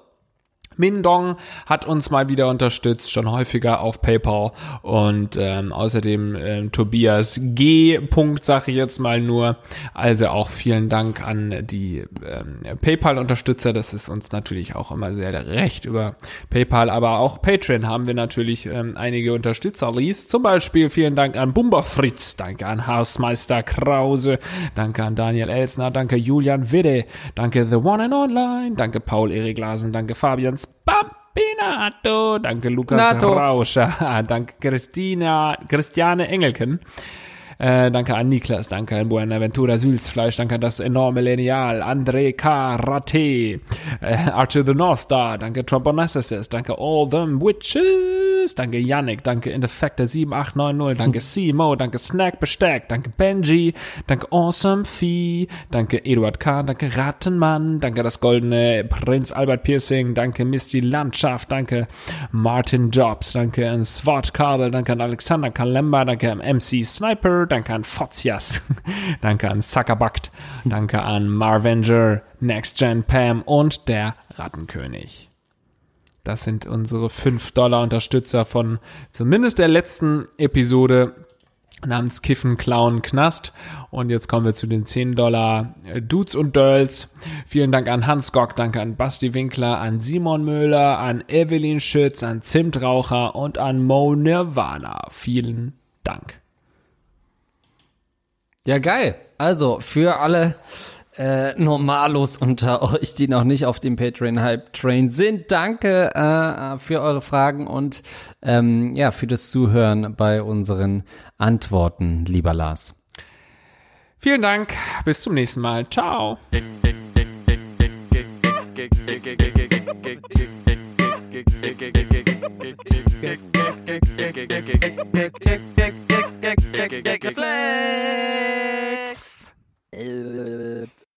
Mindong hat uns mal wieder unterstützt, schon häufiger auf PayPal und ähm, außerdem ähm, Tobias G. Punkt, sage ich jetzt mal nur. Also auch vielen Dank an die ähm, PayPal-Unterstützer. Das ist uns natürlich auch immer sehr recht über PayPal, aber auch Patreon haben wir natürlich ähm, einige Unterstützer. Lies zum Beispiel vielen Dank an Bumba Fritz, danke an Hausmeister Krause, danke an Daniel Elsner, danke Julian Widde, danke The One and Online, danke Paul Erik Lasen, danke Fabian Spampinato, danke Lukas Nato. Rauscher, danke Christina, Christiane Engelken. Äh, danke an Niklas, danke an Buenaventura Sülzfleisch, danke an das enorme Lineal, André Karate, äh, Arthur the North Star, danke Trombonassus, danke All Them Witches. Danke Yannick, danke Indefector7890, danke Simo, danke Snack Besteck, danke Benji, danke Awesome Fee, danke Eduard K., danke Rattenmann, danke das goldene Prinz Albert Piercing, danke Misty Landschaft, danke Martin Jobs, danke an Swart Kabel, danke an Alexander Kalemba, danke an MC Sniper, danke an Fotzias, danke an Zuckerbackt, danke an Marvenger, Next Gen Pam und der Rattenkönig. Das sind unsere 5 Dollar Unterstützer von zumindest der letzten Episode namens Kiffen, Clown, Knast. Und jetzt kommen wir zu den 10 Dollar Dudes und Girls. Vielen Dank an Hans Gock, danke an Basti Winkler, an Simon Müller, an Evelyn Schütz, an Zimtraucher und an Mo Nirvana. Vielen Dank. Ja, geil. Also für alle äh, Normalos unter euch, die noch nicht auf dem Patreon-Hype-Train sind, danke äh, für eure Fragen und ähm, ja, für das Zuhören bei unseren Antworten, lieber Lars. Vielen Dank, bis zum nächsten Mal. Ciao. eh,